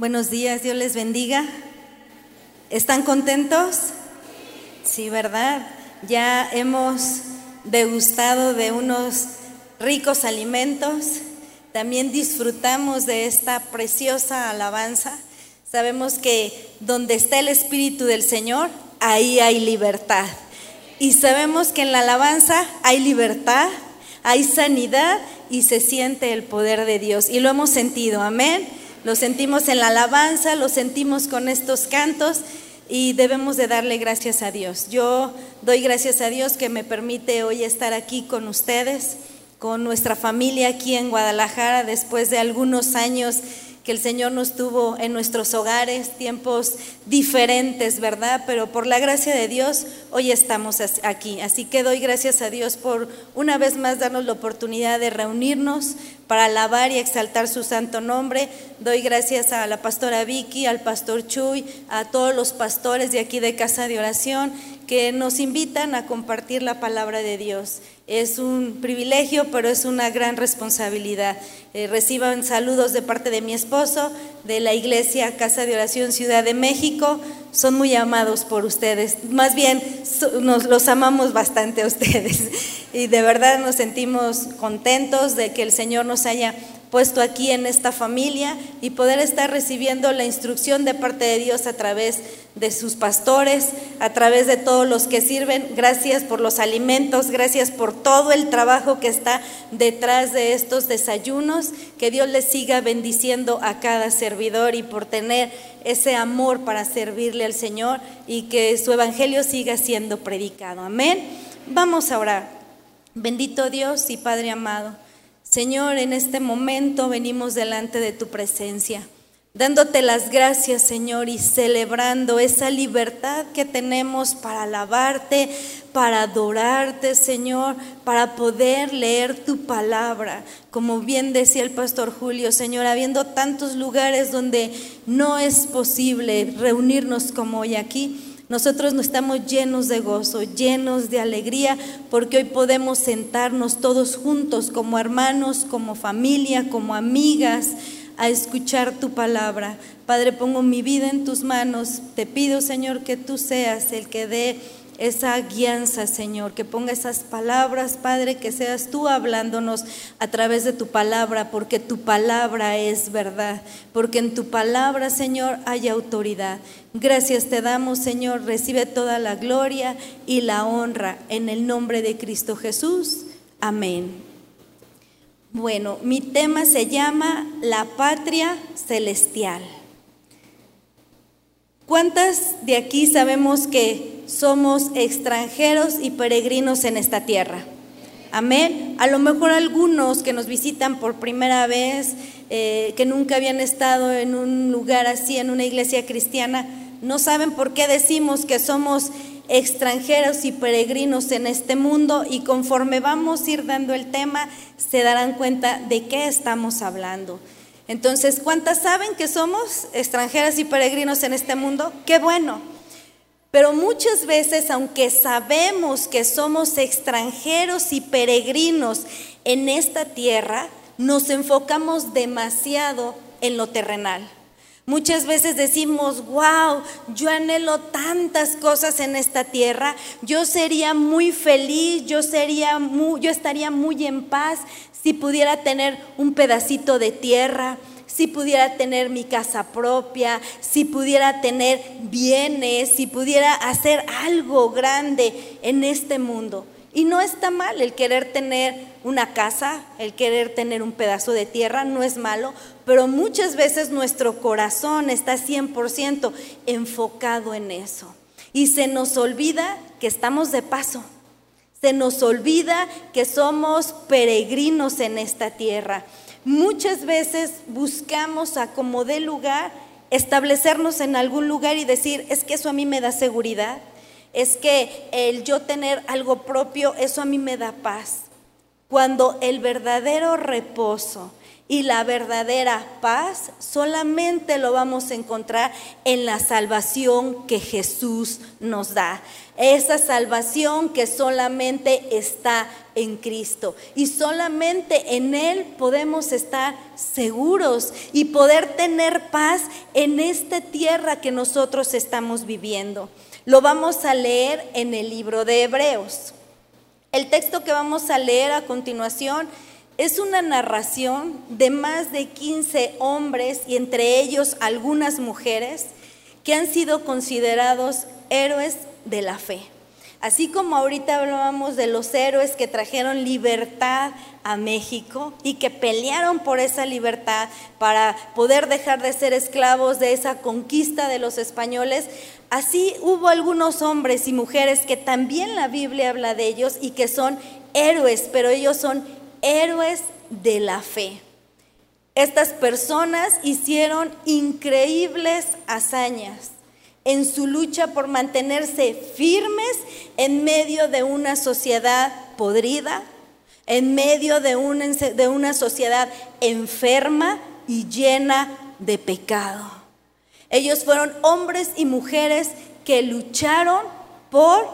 Buenos días, Dios les bendiga. ¿Están contentos? Sí, ¿verdad? Ya hemos degustado de unos ricos alimentos. También disfrutamos de esta preciosa alabanza. Sabemos que donde está el Espíritu del Señor, ahí hay libertad. Y sabemos que en la alabanza hay libertad, hay sanidad y se siente el poder de Dios. Y lo hemos sentido, amén. Lo sentimos en la alabanza, lo sentimos con estos cantos y debemos de darle gracias a Dios. Yo doy gracias a Dios que me permite hoy estar aquí con ustedes, con nuestra familia aquí en Guadalajara después de algunos años que el Señor nos tuvo en nuestros hogares, tiempos diferentes, ¿verdad? Pero por la gracia de Dios hoy estamos aquí. Así que doy gracias a Dios por una vez más darnos la oportunidad de reunirnos para alabar y exaltar su santo nombre. Doy gracias a la pastora Vicky, al pastor Chuy, a todos los pastores de aquí de Casa de Oración que nos invitan a compartir la palabra de Dios. Es un privilegio, pero es una gran responsabilidad. Eh, reciban saludos de parte de mi esposo, de la iglesia Casa de Oración Ciudad de México. Son muy amados por ustedes. Más bien, nos los amamos bastante a ustedes. Y de verdad nos sentimos contentos de que el Señor nos haya puesto aquí en esta familia y poder estar recibiendo la instrucción de parte de Dios a través de sus pastores, a través de todos los que sirven. Gracias por los alimentos, gracias por todo el trabajo que está detrás de estos desayunos. Que Dios les siga bendiciendo a cada servidor y por tener ese amor para servirle al Señor y que su evangelio siga siendo predicado. Amén. Vamos a orar. Bendito Dios y Padre amado. Señor, en este momento venimos delante de tu presencia, dándote las gracias, Señor, y celebrando esa libertad que tenemos para alabarte, para adorarte, Señor, para poder leer tu palabra. Como bien decía el pastor Julio, Señor, habiendo tantos lugares donde no es posible reunirnos como hoy aquí, nosotros no estamos llenos de gozo, llenos de alegría, porque hoy podemos sentarnos todos juntos como hermanos, como familia, como amigas, a escuchar tu palabra. Padre, pongo mi vida en tus manos. Te pido, Señor, que tú seas el que dé esa guianza, Señor, que ponga esas palabras, Padre, que seas tú hablándonos a través de tu palabra, porque tu palabra es verdad, porque en tu palabra, Señor, hay autoridad. Gracias te damos, Señor, recibe toda la gloria y la honra en el nombre de Cristo Jesús. Amén. Bueno, mi tema se llama La patria celestial. ¿Cuántas de aquí sabemos que somos extranjeros y peregrinos en esta tierra? Amén. A lo mejor algunos que nos visitan por primera vez, eh, que nunca habían estado en un lugar así, en una iglesia cristiana, no saben por qué decimos que somos extranjeros y peregrinos en este mundo y conforme vamos a ir dando el tema, se darán cuenta de qué estamos hablando. Entonces, ¿cuántas saben que somos extranjeras y peregrinos en este mundo? Qué bueno. Pero muchas veces, aunque sabemos que somos extranjeros y peregrinos en esta tierra, nos enfocamos demasiado en lo terrenal. Muchas veces decimos, wow, yo anhelo tantas cosas en esta tierra, yo sería muy feliz, yo, sería yo estaría muy en paz si pudiera tener un pedacito de tierra, si pudiera tener mi casa propia, si pudiera tener bienes, si pudiera hacer algo grande en este mundo. Y no está mal el querer tener una casa, el querer tener un pedazo de tierra, no es malo, pero muchas veces nuestro corazón está 100% enfocado en eso. Y se nos olvida que estamos de paso se nos olvida que somos peregrinos en esta tierra. Muchas veces buscamos a como de lugar establecernos en algún lugar y decir, es que eso a mí me da seguridad, es que el yo tener algo propio, eso a mí me da paz. Cuando el verdadero reposo y la verdadera paz solamente lo vamos a encontrar en la salvación que Jesús nos da. Esa salvación que solamente está en Cristo. Y solamente en Él podemos estar seguros y poder tener paz en esta tierra que nosotros estamos viviendo. Lo vamos a leer en el libro de Hebreos. El texto que vamos a leer a continuación es una narración de más de 15 hombres y entre ellos algunas mujeres que han sido considerados héroes de la fe. Así como ahorita hablábamos de los héroes que trajeron libertad a México y que pelearon por esa libertad para poder dejar de ser esclavos de esa conquista de los españoles, así hubo algunos hombres y mujeres que también la Biblia habla de ellos y que son héroes, pero ellos son héroes de la fe. Estas personas hicieron increíbles hazañas en su lucha por mantenerse firmes en medio de una sociedad podrida, en medio de una, sociedad enferma y llena de pecado. Ellos fueron hombres y mujeres que lucharon por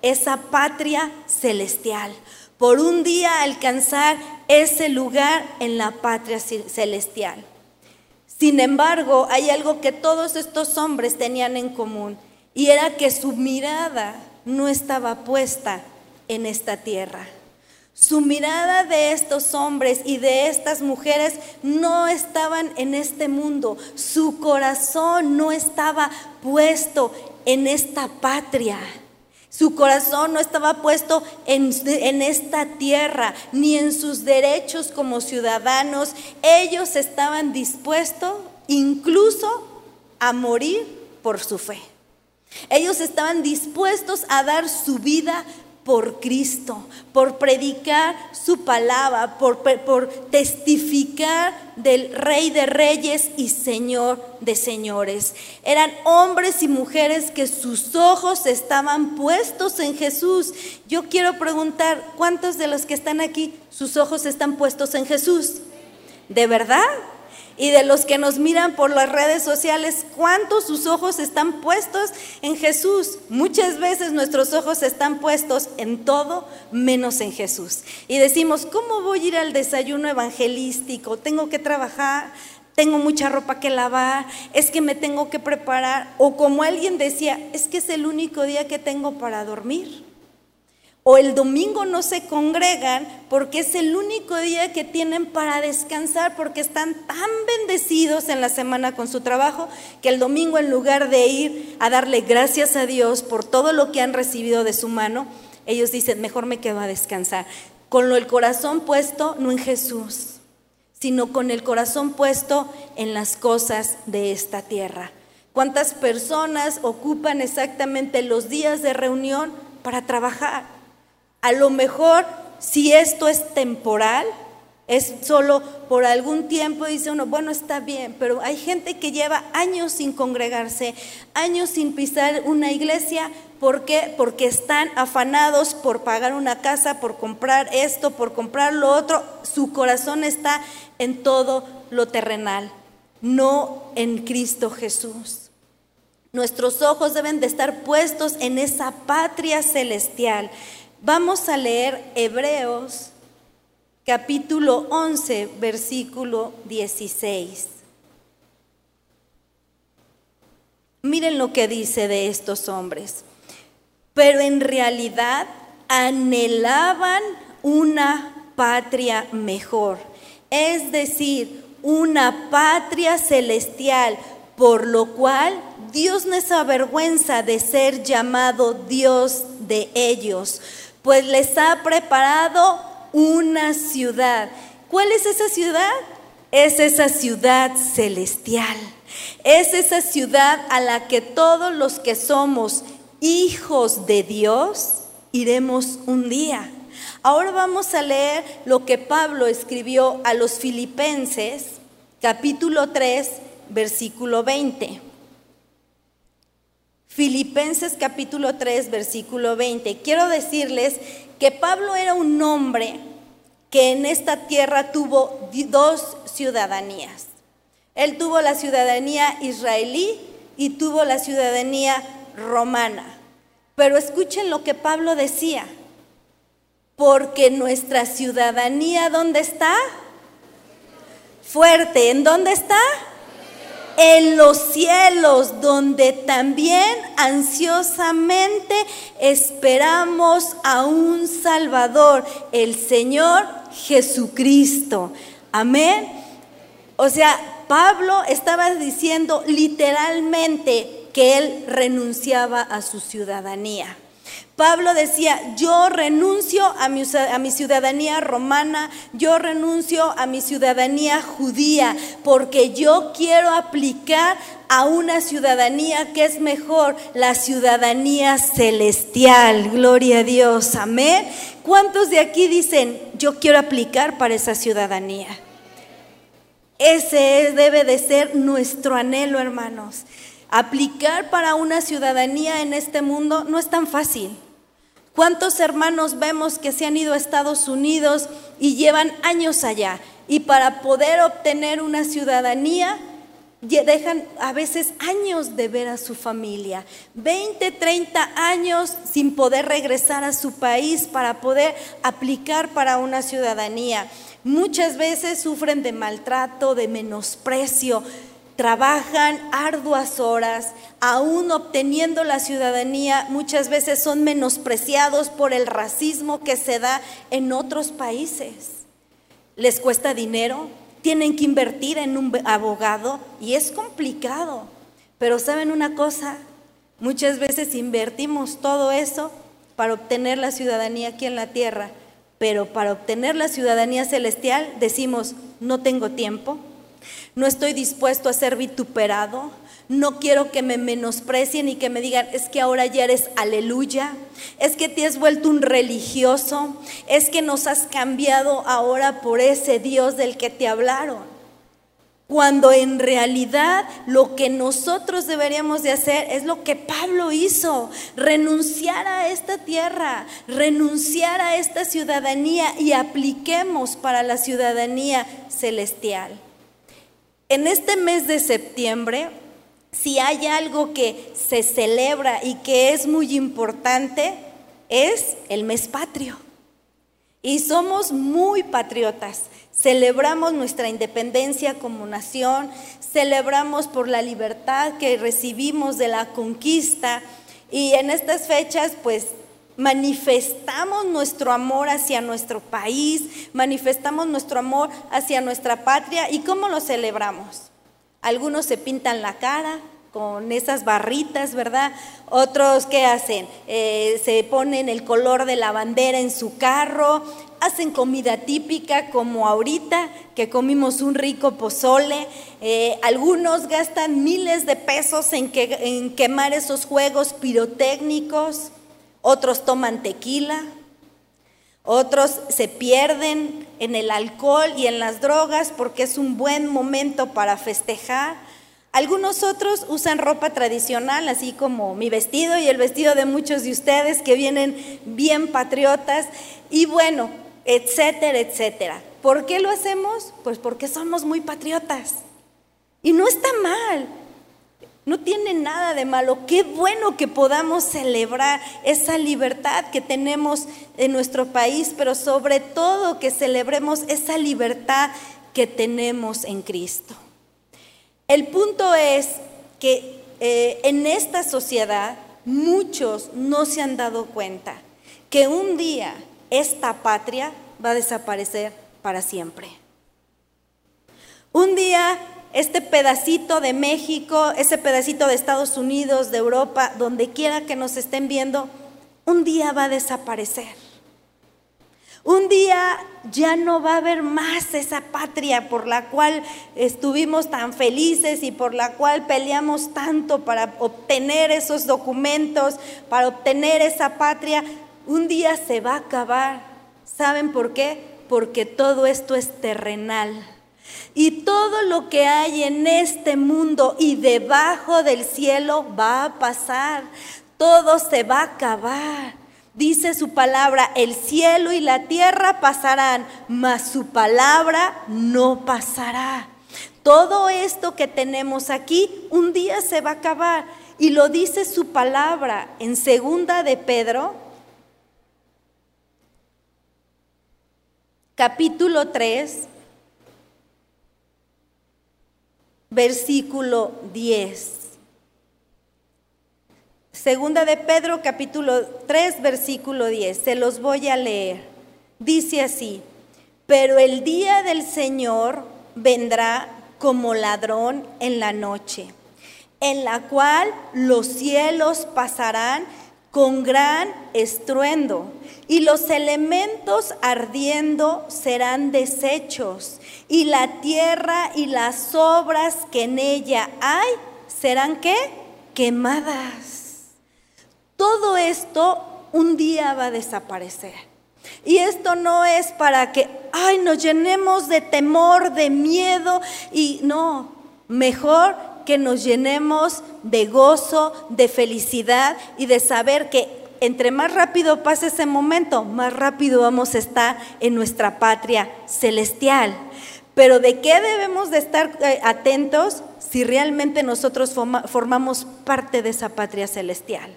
esa patria celestial, por un día alcanzar ese lugar en la patria celestial. Sin embargo, hay algo que todos estos hombres tenían en común y era que su mirada no estaba puesta en esta tierra. Su mirada de estos hombres y de estas mujeres no estaban en este mundo. Su corazón no estaba puesto en esta patria. Su corazón no estaba puesto en, esta tierra ni en sus derechos como ciudadanos. Ellos estaban dispuestos incluso a morir por su fe. Ellos estaban dispuestos a dar su vida por Cristo, por predicar su palabra, por, por, testificar del Rey de Reyes y Señor de Señores. Eran hombres y mujeres que sus ojos estaban puestos en Jesús. Yo quiero preguntar, ¿cuántos de los que están aquí, sus ojos están puestos en Jesús? ¿De verdad? Y de los que nos miran por las redes sociales, cuántos sus ojos están puestos en Jesús. Muchas veces nuestros ojos están puestos en todo menos en Jesús. Y decimos, ¿cómo voy a ir al desayuno evangelístico? Tengo que trabajar, tengo mucha ropa que lavar, es que me tengo que preparar. O como alguien decía, es que es el único día que tengo para dormir o el domingo no se congregan porque es el único día que tienen para descansar porque están tan bendecidos en la semana con su trabajo que el domingo en lugar de ir a darle gracias a Dios por todo lo que han recibido de su mano, ellos dicen, mejor me quedo a descansar. Con el corazón puesto no en Jesús, sino con el corazón puesto en las cosas de esta tierra. ¿Cuántas personas ocupan exactamente los días de reunión para trabajar? A lo mejor si esto es temporal, es solo por algún tiempo, dice uno, bueno, está bien, pero hay gente que lleva años sin congregarse, años sin pisar una iglesia. ¿Por qué? Porque están afanados por pagar una casa, por comprar esto, por comprar lo otro. Su corazón está en todo lo terrenal, no en Cristo Jesús. Nuestros ojos deben de estar puestos en esa patria celestial. Vamos a leer Hebreos capítulo 11, versículo 16. Miren lo que dice de estos hombres. Pero en realidad anhelaban una patria mejor, es decir, una patria celestial, por lo cual Dios no es avergüenza de ser llamado Dios de ellos pues les ha preparado una ciudad. ¿Cuál es esa ciudad? Es esa ciudad celestial. Es esa ciudad a la que todos los que somos hijos de Dios iremos un día. Ahora vamos a leer lo que Pablo escribió a los filipenses, capítulo 3, versículo 20. Filipenses capítulo 3, versículo 20. Quiero decirles que Pablo era un hombre que en esta tierra tuvo dos ciudadanías. Él tuvo la ciudadanía israelí y tuvo la ciudadanía romana. Pero escuchen lo que Pablo decía, porque nuestra ciudadanía, ¿dónde está? Fuerte, ¿en dónde está? En los cielos, donde también ansiosamente esperamos a un Salvador, el Señor Jesucristo. Amén. O sea, Pablo estaba diciendo literalmente que él renunciaba a su ciudadanía. Pablo decía, yo renuncio a mi, a mi, ciudadanía romana, yo renuncio a mi ciudadanía judía, porque yo quiero aplicar a una ciudadanía que es mejor, la ciudadanía celestial. Gloria a Dios, amén. ¿Cuántos de aquí dicen, yo quiero aplicar para esa ciudadanía? Ese debe de ser nuestro anhelo, hermanos. Aplicar para una ciudadanía en este mundo no es tan fácil. ¿Cuántos hermanos vemos que se han ido a Estados Unidos y llevan años allá? Y para poder obtener una ciudadanía, dejan a veces años de ver a su familia, 20, 30 años sin poder regresar a su país para poder aplicar para una ciudadanía. Muchas veces sufren de maltrato, de menosprecio, trabajan arduas horas, aún obteniendo la ciudadanía, muchas veces son menospreciados por el racismo que se da en otros países. Les cuesta dinero, tienen que invertir en un abogado y es complicado. Pero saben una cosa, muchas veces invertimos todo eso para obtener la ciudadanía aquí en la tierra, pero para obtener la ciudadanía celestial decimos, no tengo tiempo, no estoy dispuesto a ser vituperado. No quiero que me menosprecien y que me digan, es que ahora ya eres aleluya, es que te has vuelto un religioso, es que nos has cambiado ahora por ese Dios del que te hablaron. Cuando en realidad lo que nosotros deberíamos de hacer es lo que Pablo hizo, renunciar a esta tierra, renunciar a esta ciudadanía y apliquemos para la ciudadanía celestial. En este mes de septiembre, si hay algo que se celebra y que es muy importante, es el mes patrio. Y somos muy patriotas. Celebramos nuestra independencia como nación, celebramos por la libertad que recibimos de la conquista y en estas fechas pues manifestamos nuestro amor hacia nuestro país, manifestamos nuestro amor hacia nuestra patria. ¿Y cómo lo celebramos? Algunos se pintan la cara con esas barritas, ¿verdad? Otros, ¿qué hacen? Eh, se ponen el color de la bandera en su carro, hacen comida típica como ahorita, que comimos un rico pozole. Eh, algunos gastan miles de pesos en, en quemar esos juegos pirotécnicos otros toman tequila, otros se pierden en el alcohol y en las drogas porque es un buen momento para festejar. Algunos otros usan ropa tradicional, así como mi vestido y el vestido de muchos de ustedes que vienen bien patriotas. Y bueno, etcétera, etcétera. ¿Por qué lo hacemos? Pues porque somos muy patriotas. Y no está mal. No tiene nada de malo. Qué bueno que podamos celebrar esa libertad que tenemos en nuestro país, pero sobre todo que celebremos esa libertad que tenemos en Cristo. El punto es que eh, en esta sociedad muchos no se han dado cuenta que un día esta patria va a desaparecer para siempre. Un día este pedacito de México, ese pedacito de Estados Unidos, de Europa, donde quiera que nos estén viendo, un día va a desaparecer. Un día ya no va a haber más esa patria por la cual estuvimos tan felices y por la cual peleamos tanto para obtener esos documentos, para obtener esa patria. Un día se va a acabar. ¿Saben por qué? Porque todo esto es terrenal. Y todo lo que hay en este mundo y debajo del cielo va a pasar. Todo se va a acabar. Dice su palabra, el cielo y la tierra pasarán, mas su palabra no pasará. Todo esto que tenemos aquí un día se va a acabar y lo dice su palabra en segunda de Pedro capítulo 3 versículo 10. Segunda de Pedro capítulo 3 versículo 10. Se los voy a leer. Dice así, pero el día del Señor vendrá como ladrón en la noche, en la cual los cielos pasarán con gran estruendo y los elementos ardiendo serán deshechos y la tierra y las obras que en ella hay serán qué? Quemadas. Todo esto un día va a desaparecer. Y esto no es para que, ay, nos llenemos de temor, de miedo y no, mejor que nos llenemos de gozo, de felicidad y de saber que entre más rápido pase ese momento, más rápido vamos a estar en nuestra patria celestial. Pero ¿de qué debemos de estar eh, atentos si realmente nosotros formamos parte de esa patria celestial?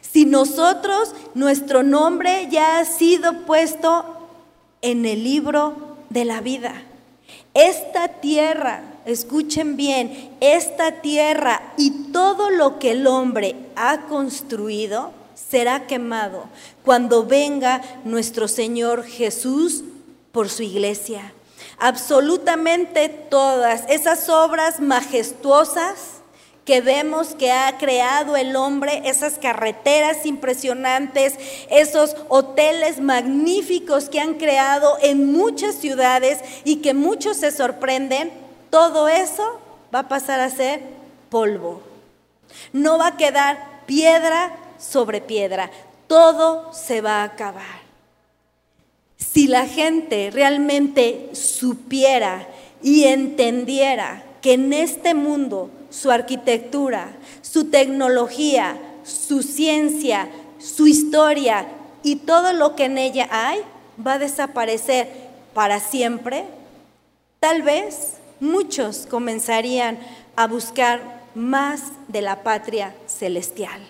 Si nosotros, nuestro nombre ya ha sido puesto en el libro de la vida. Esta tierra, escuchen bien, esta tierra y todo lo que el hombre ha construido será quemado cuando venga nuestro Señor Jesús por su iglesia. Absolutamente todas esas obras majestuosas que vemos que ha creado el hombre, esas carreteras impresionantes, esos hoteles magníficos que han creado en muchas ciudades y que muchos se sorprenden, todo eso va a pasar a ser polvo. No va a quedar piedra sobre piedra, todo se va a acabar. Si la gente realmente supiera y entendiera que en este mundo su arquitectura, su tecnología, su ciencia, su historia y todo lo que en ella hay va a desaparecer para siempre, tal vez muchos comenzarían a buscar más de la patria celestial.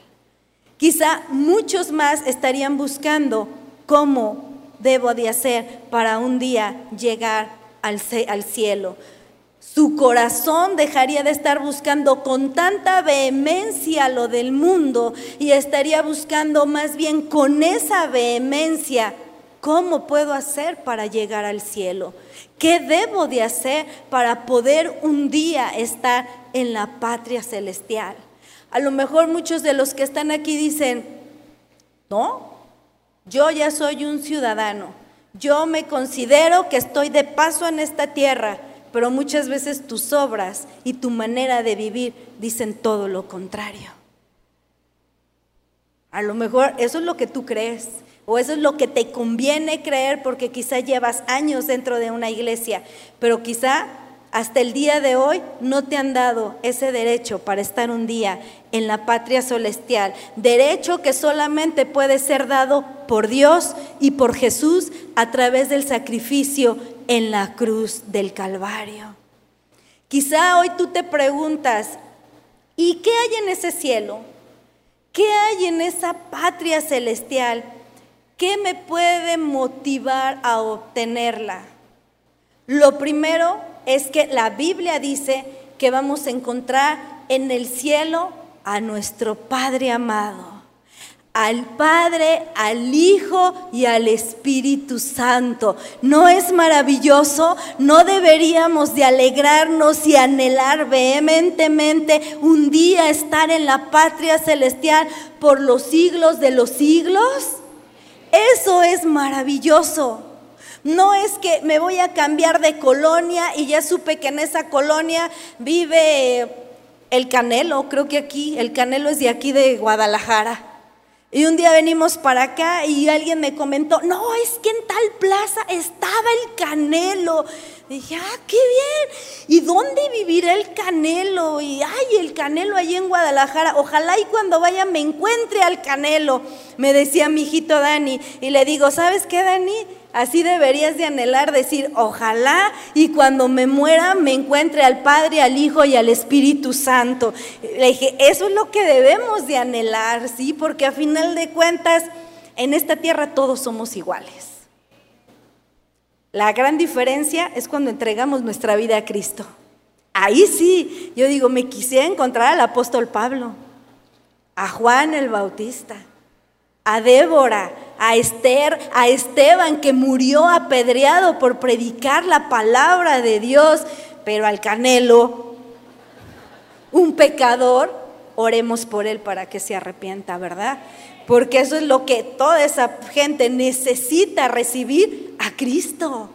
Quizá muchos más estarían buscando cómo debo de hacer para un día llegar al, al cielo. Su corazón dejaría de estar buscando con tanta vehemencia lo del mundo y estaría buscando más bien con esa vehemencia cómo puedo hacer para llegar al cielo. ¿Qué debo de hacer para poder un día estar en la patria celestial? A lo mejor muchos de los que están aquí dicen, no, yo ya soy un ciudadano. Yo me considero que estoy de paso en esta tierra, pero muchas veces tus obras y tu manera de vivir dicen todo lo contrario. A lo mejor eso es lo que tú crees o eso es lo que te conviene creer porque quizá llevas años dentro de una iglesia, pero quizá hasta el día de hoy no te han dado ese derecho para estar un día en la patria celestial. Derecho que solamente puede ser dado por Dios y por Jesús a través del sacrificio en la cruz del Calvario. Quizá hoy tú te preguntas, ¿y qué hay en ese cielo? ¿Qué hay en esa patria celestial? ¿Qué me puede motivar a obtenerla? Lo primero es que la Biblia dice que vamos a encontrar en el cielo a nuestro Padre amado, al Padre, al Hijo y al Espíritu Santo. ¿No es maravilloso? ¿No deberíamos de alegrarnos y anhelar vehementemente un día estar en la patria celestial por los siglos de los siglos? Eso es maravilloso. No es que me voy a cambiar de colonia y ya supe que en esa colonia vive el Canelo, creo que aquí, el Canelo es de aquí de Guadalajara. Y un día venimos para acá y alguien me comentó, no, es que en tal plaza estaba el Canelo. Dije, ah, qué bien. ¿Y dónde vivirá el Canelo? Y, ay, el Canelo allí en Guadalajara. Ojalá y cuando vaya me encuentre al Canelo, me decía mi hijito Dani. Y le digo, ¿sabes qué, Dani? Así deberías de anhelar, decir, ojalá y cuando me muera me encuentre al Padre, al Hijo y al Espíritu Santo. Le dije, eso es lo que debemos de anhelar, ¿sí? Porque a final de cuentas, en esta tierra todos somos iguales. La gran diferencia es cuando entregamos nuestra vida a Cristo. Ahí sí, yo digo, me quisiera encontrar al apóstol Pablo, a Juan el Bautista, a Débora, a Esther, a Esteban que murió apedreado por predicar la palabra de Dios, pero al Canelo, un pecador, oremos por él para que se arrepienta, ¿verdad? Porque eso es lo que toda esa gente necesita recibir a Cristo.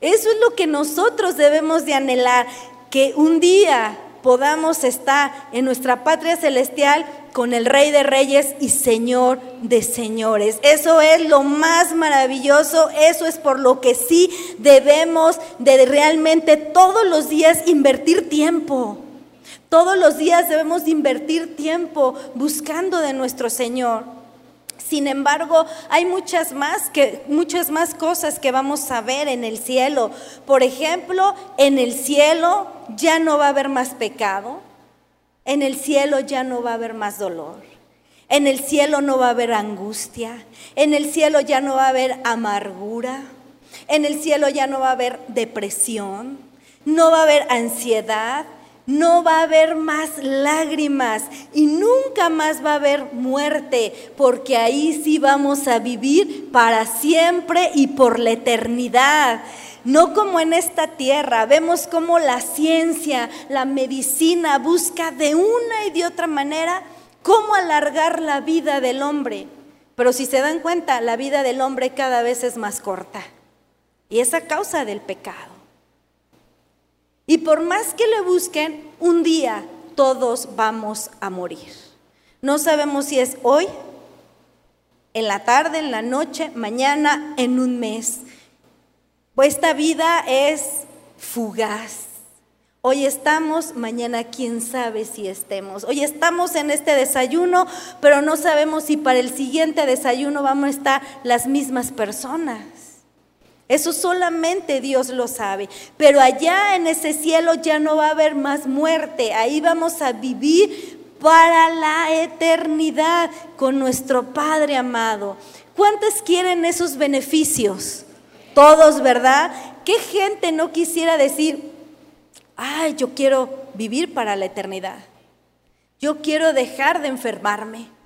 Eso es lo que nosotros debemos de anhelar, que un día podamos estar en nuestra patria celestial con el Rey de Reyes y Señor de Señores. Eso es lo más maravilloso, eso es por lo que sí debemos de realmente todos los días invertir tiempo. Todos los días debemos de invertir tiempo buscando de nuestro Señor. Sin embargo, hay muchas más que muchas más cosas que vamos a ver en el cielo. Por ejemplo, en el cielo ya no va a haber más pecado. En el cielo ya no va a haber más dolor. En el cielo no va a haber angustia. En el cielo ya no va a haber amargura. En el cielo ya no va a haber depresión. No va a haber ansiedad. No va a haber más lágrimas y nunca más va a haber muerte, porque ahí sí vamos a vivir para siempre y por la eternidad. No como en esta tierra, vemos cómo la ciencia, la medicina busca de una y de otra manera cómo alargar la vida del hombre. Pero si se dan cuenta, la vida del hombre cada vez es más corta. Y es a causa del pecado. Y por más que le busquen, un día todos vamos a morir. No sabemos si es hoy, en la tarde, en la noche, mañana, en un mes. Esta vida es fugaz. Hoy estamos, mañana quién sabe si estemos. Hoy estamos en este desayuno, pero no sabemos si para el siguiente desayuno vamos a estar las mismas personas. Eso solamente Dios lo sabe. Pero allá en ese cielo ya no va a haber más muerte. Ahí vamos a vivir para la eternidad con nuestro Padre amado. ¿Cuántos quieren esos beneficios? Todos, ¿verdad? ¿Qué gente no quisiera decir, ay, yo quiero vivir para la eternidad? Yo quiero dejar de enfermarme.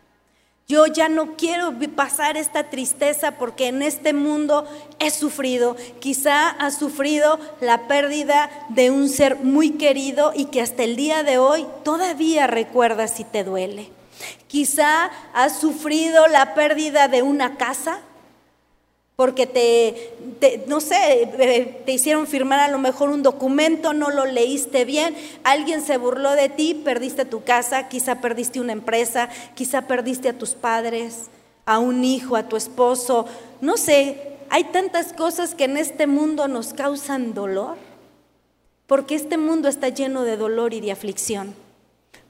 Yo ya no quiero pasar esta tristeza porque en este mundo he sufrido. Quizá has sufrido la pérdida de un ser muy querido y que hasta el día de hoy todavía recuerdas si te duele. Quizá has sufrido la pérdida de una casa porque te, no sé, eh, te hicieron firmar a lo mejor un documento, no lo leíste bien, alguien se burló de ti, perdiste tu casa, quizá perdiste una empresa, quizá perdiste a tus padres, a un hijo, a tu esposo, no sé, hay tantas cosas que en este mundo nos causan dolor, porque este mundo está lleno de dolor y de aflicción.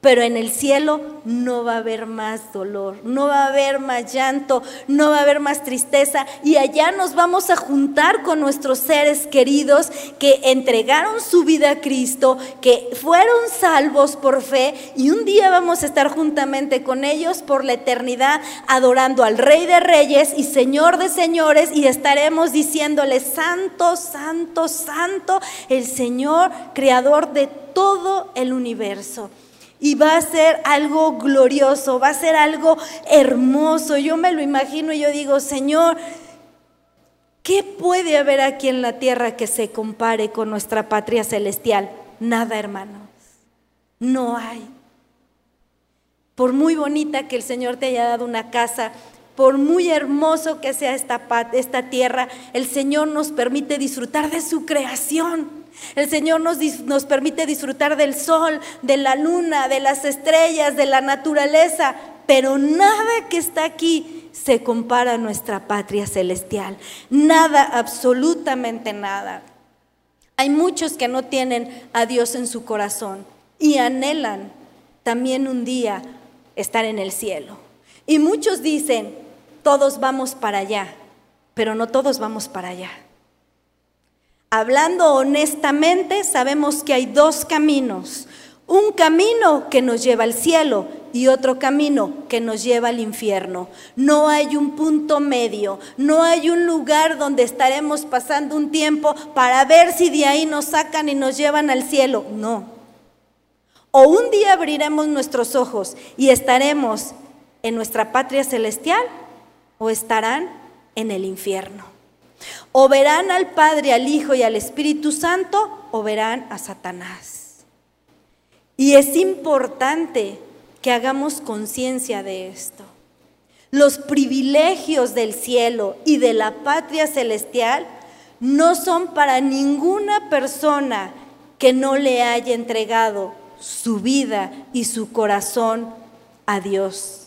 Pero en el cielo no va a haber más dolor, no va a haber más llanto, no va a haber más tristeza. Y allá nos vamos a juntar con nuestros seres queridos que entregaron su vida a Cristo, que fueron salvos por fe. Y un día vamos a estar juntamente con ellos por la eternidad, adorando al Rey de Reyes y Señor de Señores. Y estaremos diciéndole, Santo, Santo, Santo, el Señor, Creador de todo el universo y va a ser algo glorioso, va a ser algo hermoso. Yo me lo imagino y yo digo, Señor, ¿qué puede haber aquí en la tierra que se compare con nuestra patria celestial? Nada, hermanos. No hay. Por muy bonita que el Señor te haya dado una casa, por muy hermoso que sea esta, esta tierra, el Señor nos permite disfrutar de su creación. El Señor nos, nos, permite disfrutar del sol, de la luna, de las estrellas, de la naturaleza, pero nada que está aquí se compara a nuestra patria celestial. Nada, absolutamente nada. Hay muchos que no tienen a Dios en su corazón y anhelan también un día estar en el cielo. Y muchos dicen, todos vamos para allá, pero no todos vamos para allá. Hablando honestamente, sabemos que hay dos caminos. Un camino que nos lleva al cielo y otro camino que nos lleva al infierno. No hay un punto medio, no hay un lugar donde estaremos pasando un tiempo para ver si de ahí nos sacan y nos llevan al cielo. No. O un día abriremos nuestros ojos y estaremos en nuestra patria celestial o estarán en el infierno. O verán al Padre, al Hijo y al Espíritu Santo o verán a Satanás. Y es importante que hagamos conciencia de esto. Los privilegios del cielo y de la patria celestial no son para ninguna persona que no le haya entregado su vida y su corazón a Dios.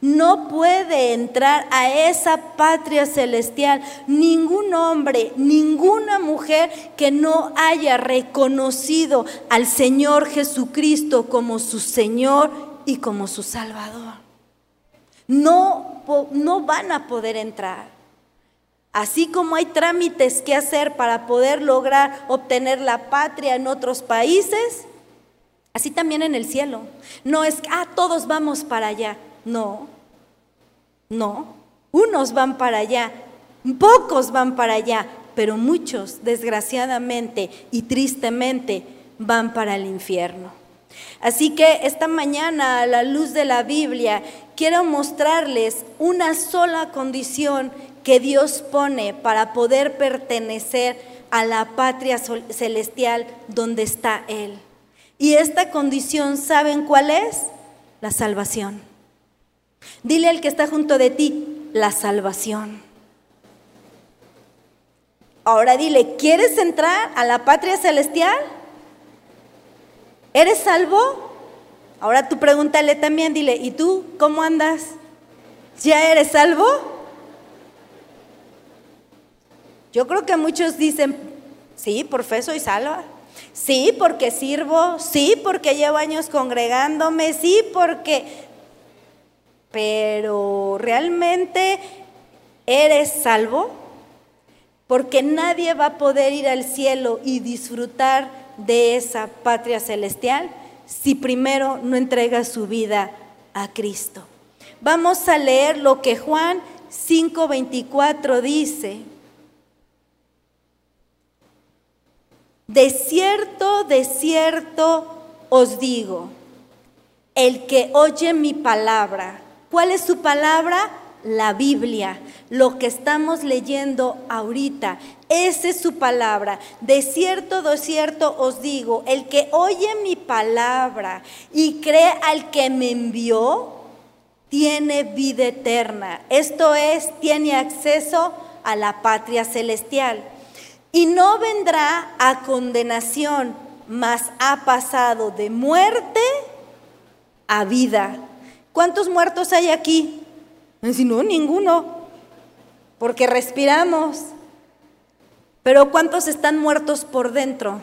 No puede entrar a esa patria celestial ningún hombre, ninguna mujer que no haya reconocido al Señor Jesucristo como su Señor y como su Salvador. No, no van a poder entrar. Así como hay trámites que hacer para poder lograr obtener la patria en otros países, Así también en el cielo. No es, ah, todos vamos para allá. No, no. Unos van para allá, pocos van para allá, pero muchos, desgraciadamente y tristemente, van para el infierno. Así que esta mañana, a la luz de la Biblia, quiero mostrarles una sola condición que Dios pone para poder pertenecer a la patria celestial donde está Él. Y esta condición, ¿saben cuál es? La salvación. Dile al que está junto de ti, la salvación. Ahora dile, ¿quieres entrar a la patria celestial? ¿Eres salvo? Ahora tú pregúntale también, dile, ¿y tú cómo andas? ¿Ya eres salvo? Yo creo que muchos dicen, sí, profeso y salva. Sí, porque sirvo, sí, porque llevo años congregándome, sí, porque... Pero realmente eres salvo, porque nadie va a poder ir al cielo y disfrutar de esa patria celestial si primero no entrega su vida a Cristo. Vamos a leer lo que Juan 5:24 dice. De cierto, de cierto os digo, el que oye mi palabra, ¿cuál es su palabra? La Biblia, lo que estamos leyendo ahorita, esa es su palabra. De cierto, de cierto os digo, el que oye mi palabra y cree al que me envió, tiene vida eterna. Esto es, tiene acceso a la patria celestial y no vendrá a condenación, mas ha pasado de muerte a vida. ¿Cuántos muertos hay aquí? Si no, ninguno, porque respiramos. Pero ¿cuántos están muertos por dentro?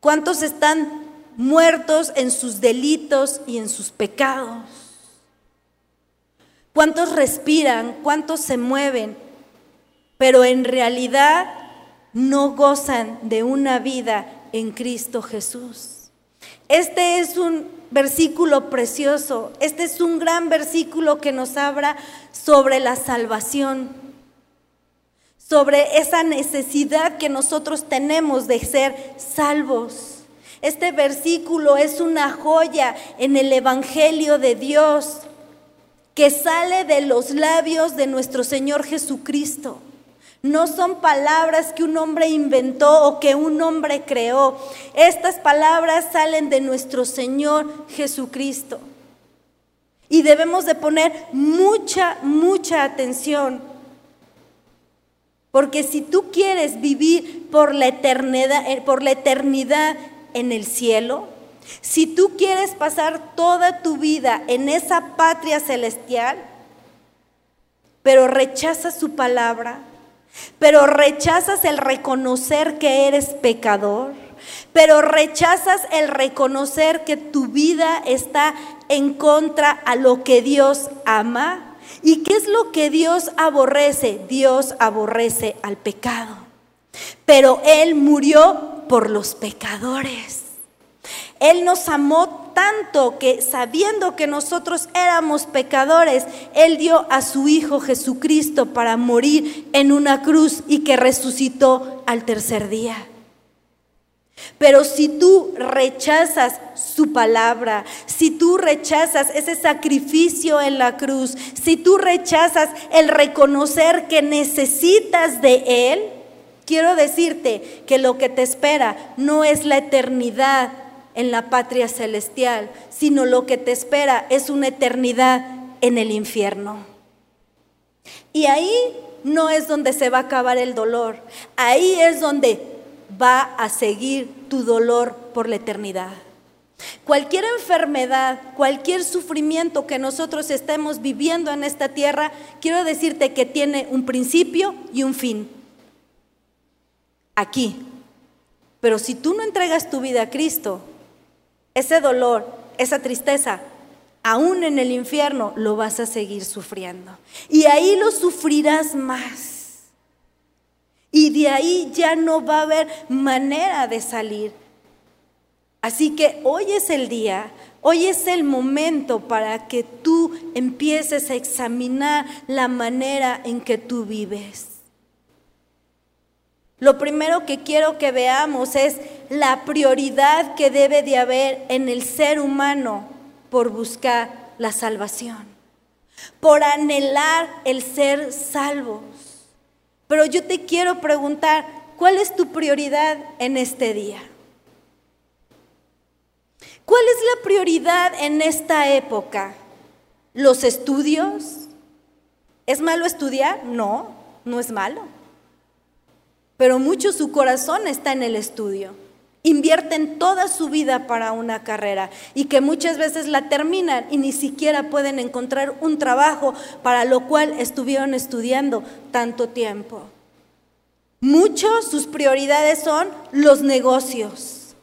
¿Cuántos están muertos en sus delitos y en sus pecados? ¿Cuántos respiran? ¿Cuántos se mueven? pero en realidad no gozan de una vida en Cristo Jesús. Este es un versículo precioso, este es un gran versículo que nos habla sobre la salvación, sobre esa necesidad que nosotros tenemos de ser salvos. Este versículo es una joya en el Evangelio de Dios que sale de los labios de nuestro Señor Jesucristo. No son palabras que un hombre inventó o que un hombre creó. Estas palabras salen de nuestro Señor Jesucristo. Y debemos de poner mucha, mucha atención. Porque si tú quieres vivir por la eternidad, eh, por la eternidad en el cielo, si tú quieres pasar toda tu vida en esa patria celestial, pero rechazas su palabra, pero rechazas el reconocer que eres pecador, pero rechazas el reconocer que tu vida está en contra a lo que Dios ama. ¿Y qué es lo que Dios aborrece? Dios aborrece al pecado. Pero Él murió por los pecadores. Él nos amó tanto que sabiendo que nosotros éramos pecadores, Él dio a su Hijo Jesucristo para morir en una cruz y que resucitó al tercer día. Pero si tú rechazas su palabra, si tú rechazas ese sacrificio en la cruz, si tú rechazas el reconocer que necesitas de Él, quiero decirte que lo que te espera no es la eternidad en la patria celestial, sino lo que te espera es una eternidad en el infierno. Y ahí no es donde se va a acabar el dolor, ahí es donde va a seguir tu dolor por la eternidad. Cualquier enfermedad, cualquier sufrimiento que nosotros estemos viviendo en esta tierra, quiero decirte que tiene un principio y un fin. Aquí. Pero si tú no entregas tu vida a Cristo, ese dolor, esa tristeza, aún en el infierno lo vas a seguir sufriendo. Y ahí lo sufrirás más. Y de ahí ya no va a haber manera de salir. Así que hoy es el día, hoy es el momento para que tú empieces a examinar la manera en que tú vives. Lo primero que quiero que veamos es la prioridad que debe de haber en el ser humano por buscar la salvación, por anhelar el ser salvos. Pero yo te quiero preguntar, ¿cuál es tu prioridad en este día? ¿Cuál es la prioridad en esta época? ¿Los estudios? ¿Es malo estudiar? No, no es malo pero mucho su corazón está en el estudio. Invierten toda su vida para una carrera y que muchas veces la terminan y ni siquiera pueden encontrar un trabajo para lo cual estuvieron estudiando tanto tiempo. Muchos sus prioridades son los negocios,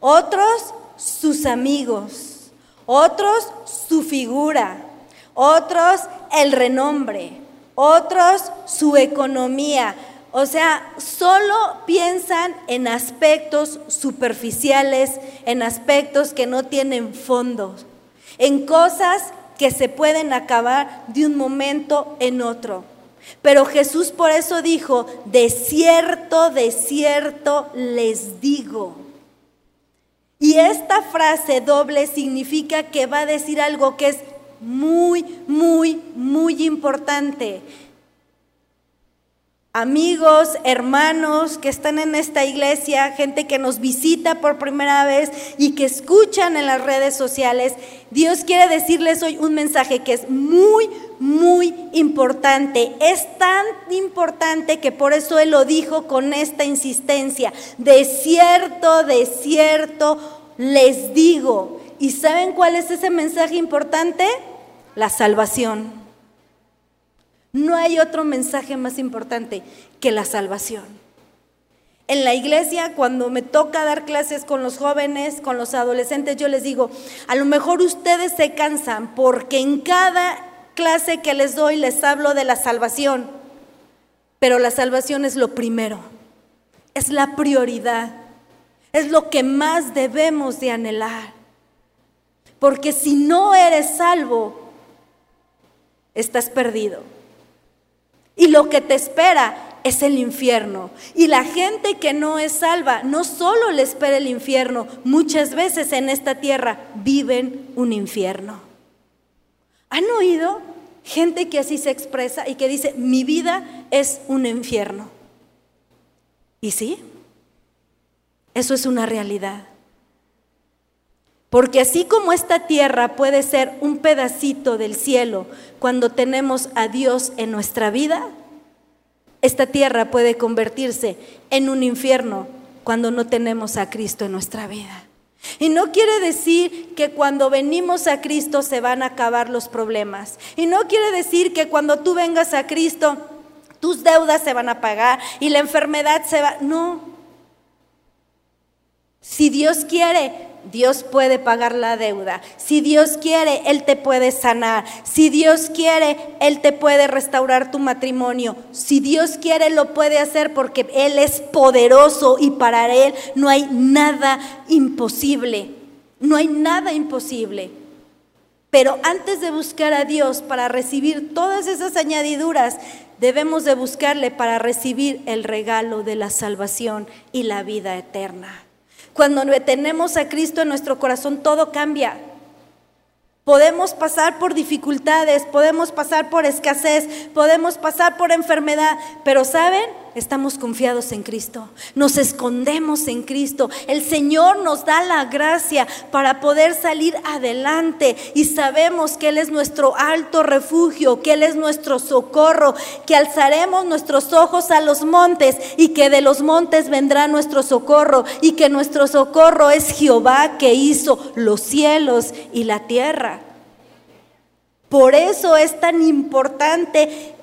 otros sus amigos, otros su figura, otros el renombre, otros su economía, o sea, solo piensan en aspectos superficiales, en aspectos que no tienen fondos, en cosas que se pueden acabar de un momento en otro. Pero Jesús por eso dijo, de cierto, de cierto les digo. Y esta frase doble significa que va a decir algo que es muy, muy, muy importante amigos, hermanos que están en esta iglesia, gente que nos visita por primera vez y que escuchan en las redes sociales, Dios quiere decirles hoy un mensaje que es muy, muy importante. Es tan importante que por eso Él lo dijo con esta insistencia. De cierto, de cierto, les digo. ¿Y saben cuál es ese mensaje importante? La salvación. No hay otro mensaje más importante que la salvación. En la iglesia, cuando me toca dar clases con los jóvenes, con los adolescentes, yo les digo, a lo mejor ustedes se cansan porque en cada clase que les doy les hablo de la salvación, pero la salvación es lo primero, es la prioridad, es lo que más debemos de anhelar. Porque si no eres salvo, estás perdido. Y lo que te espera es el infierno. Y la gente que no es salva, no solo le espera el infierno, muchas veces en esta tierra viven un infierno. ¿Han oído gente que así se expresa y que dice, mi vida es un infierno? ¿Y sí? Eso es una realidad. Porque así como esta tierra puede ser un pedacito del cielo cuando tenemos a Dios en nuestra vida, esta tierra puede convertirse en un infierno cuando no tenemos a Cristo en nuestra vida. Y no quiere decir que cuando venimos a Cristo se van a acabar los problemas. Y no quiere decir que cuando tú vengas a Cristo tus deudas se van a pagar y la enfermedad se va... No, Si Dios quiere, Dios puede pagar la deuda. Si Dios quiere, Él te puede sanar. Si Dios quiere, Él te puede restaurar tu matrimonio. Si Dios quiere, lo puede hacer porque Él es poderoso y para Él no hay nada imposible. No hay nada imposible. Pero antes de buscar a Dios para recibir todas esas añadiduras, debemos de buscarle para recibir el regalo de la salvación y la vida eterna. Cuando tenemos a Cristo en nuestro corazón, todo cambia. Podemos pasar por dificultades, podemos pasar por escasez, podemos pasar por enfermedad, pero ¿saben? Estamos confiados en Cristo, nos escondemos en Cristo. El Señor nos da la gracia para poder salir adelante y sabemos que Él es nuestro alto refugio, que Él es nuestro socorro, que alzaremos nuestros ojos a los montes y que de los montes vendrá nuestro socorro y que nuestro socorro es Jehová que hizo los cielos y la tierra. Por eso es tan importante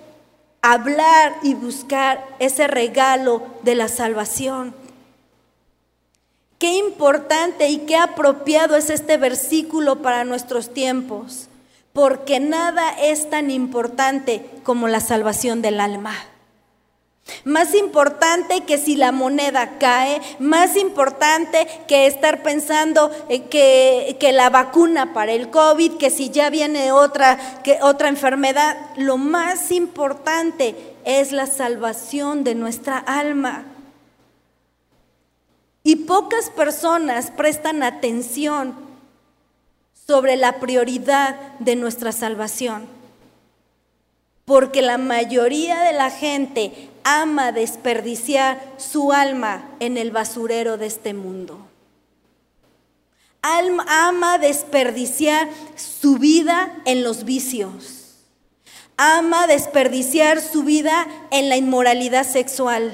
hablar y buscar ese regalo de la salvación. Qué importante y qué apropiado es este versículo para nuestros tiempos, porque nada es tan importante como la salvación del alma. Más importante que si la moneda cae, más importante que estar pensando eh, que, que, la vacuna para el COVID, que si ya viene otra, que otra enfermedad, lo más importante es la salvación de nuestra alma. Y pocas personas prestan atención sobre la prioridad de nuestra salvación. Porque la mayoría de la gente ama desperdiciar su alma en el basurero de este mundo. ama desperdiciar su vida en los vicios. Ama desperdiciar su vida en la inmoralidad sexual.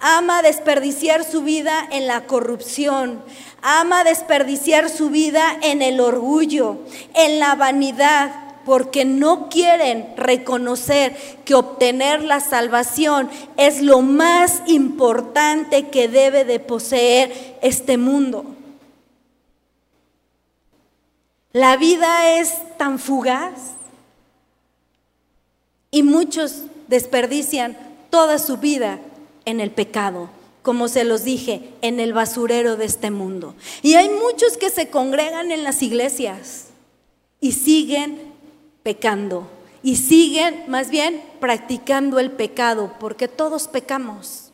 Ama desperdiciar su vida en la corrupción. Ama desperdiciar su vida en el orgullo, en la vanidad, porque no quieren reconocer que obtener la salvación es lo más importante que debe de poseer este mundo. La vida es tan fugaz y muchos desperdician toda su vida en el pecado, como se los dije, en el basurero de este mundo. Y hay muchos que se congregan en las iglesias y siguen pecando y siguen más bien practicando el pecado, porque todos pecamos.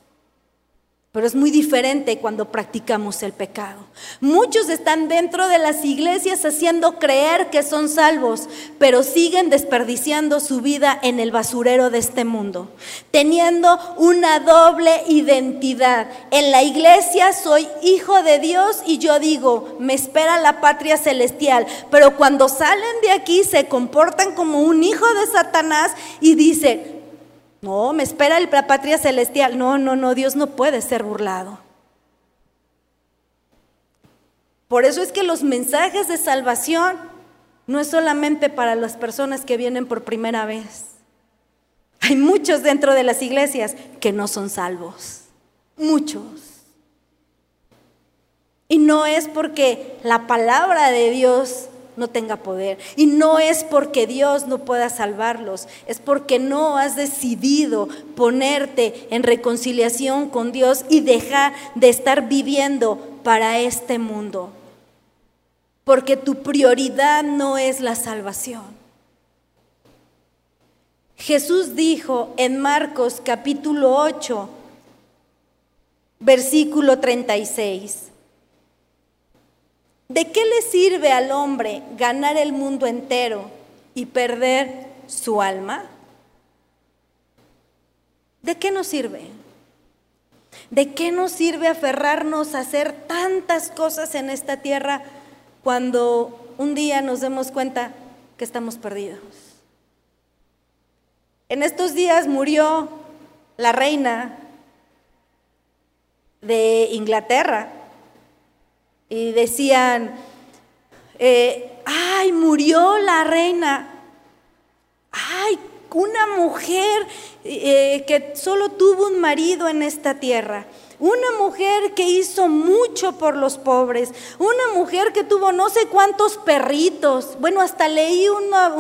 Pero es muy diferente cuando practicamos el pecado. Muchos están dentro de las iglesias haciendo creer que son salvos, pero siguen desperdiciando su vida en el basurero de este mundo, teniendo una doble identidad. En la iglesia soy hijo de Dios y yo digo, me espera la patria celestial, pero cuando salen de aquí se comportan como un hijo de Satanás y dicen, no, me espera la patria celestial. No, no, no, Dios no puede ser burlado. Por eso es que los mensajes de salvación no es solamente para las personas que vienen por primera vez. Hay muchos dentro de las iglesias que no son salvos. Muchos. Y no es porque la palabra de Dios no tenga poder. Y no es porque Dios no pueda salvarlos, es porque no has decidido ponerte en reconciliación con Dios y dejar de estar viviendo para este mundo. Porque tu prioridad no es la salvación. Jesús dijo en Marcos capítulo 8, versículo 36. ¿De qué le sirve al hombre ganar el mundo entero y perder su alma? ¿De qué nos sirve? ¿De qué nos sirve aferrarnos a hacer tantas cosas en esta tierra cuando un día nos demos cuenta que estamos perdidos? En estos días murió la reina de Inglaterra, y decían, eh, ay, murió la reina, ay, una mujer eh, que solo tuvo un marido en esta tierra, una mujer que hizo mucho por los pobres, una mujer que tuvo no sé cuántos perritos. Bueno, hasta leí una,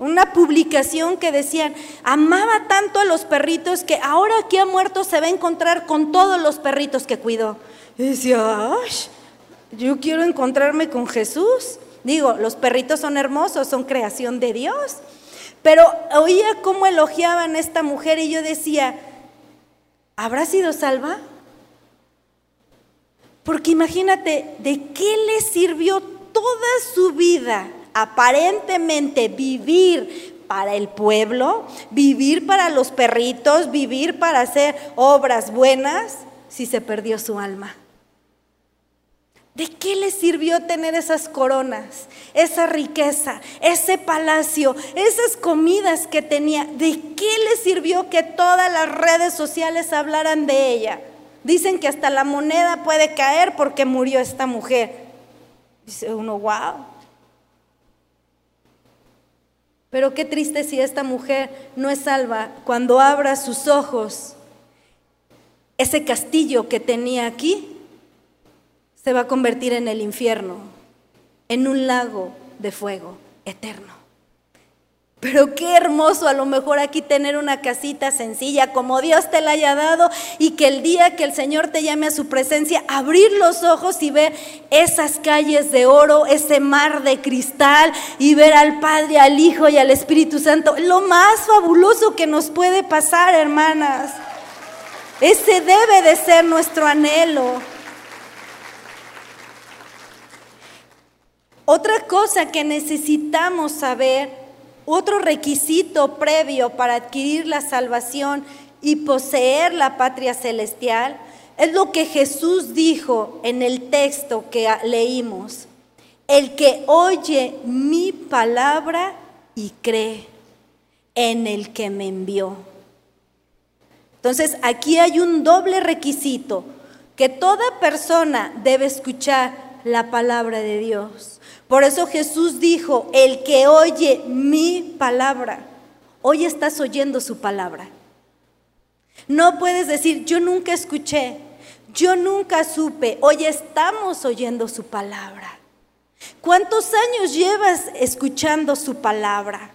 una publicación que decían, amaba tanto a los perritos que ahora que ha muerto se va a encontrar con todos los perritos que cuidó. Y decía, Ay, yo quiero encontrarme con Jesús. Digo, los perritos son hermosos, son creación de Dios. Pero oía cómo elogiaban a esta mujer y yo decía, ¿habrá sido salva? Porque imagínate, ¿de qué le sirvió toda su vida aparentemente vivir para el pueblo, vivir para los perritos, vivir para hacer obras buenas, si se perdió su alma? ¿De qué le sirvió tener esas coronas, esa riqueza, ese palacio, esas comidas que tenía? ¿De qué le sirvió que todas las redes sociales hablaran de ella? Dicen que hasta la moneda puede caer porque murió esta mujer. Dice uno, wow. Pero qué triste si esta mujer no es salva cuando abra sus ojos. Ese castillo que tenía aquí se va a convertir en el infierno, en un lago de fuego eterno. Pero qué hermoso a lo mejor aquí tener una casita sencilla como Dios te la haya dado y que el día que el Señor te llame a su presencia, abrir los ojos y ver esas calles de oro, ese mar de cristal y ver al Padre, al Hijo y al Espíritu Santo. Lo más fabuloso que nos puede pasar, hermanas. Ese debe de ser nuestro anhelo. Otra cosa que necesitamos saber, otro requisito previo para adquirir la salvación y poseer la patria celestial, es lo que Jesús dijo en el texto que leímos. El que oye mi palabra y cree en el que me envió. Entonces aquí hay un doble requisito, que toda persona debe escuchar la palabra de Dios. Por eso Jesús dijo, el que oye mi palabra, hoy estás oyendo su palabra. No puedes decir, yo nunca escuché, yo nunca supe, hoy estamos oyendo su palabra. ¿Cuántos años llevas escuchando su palabra?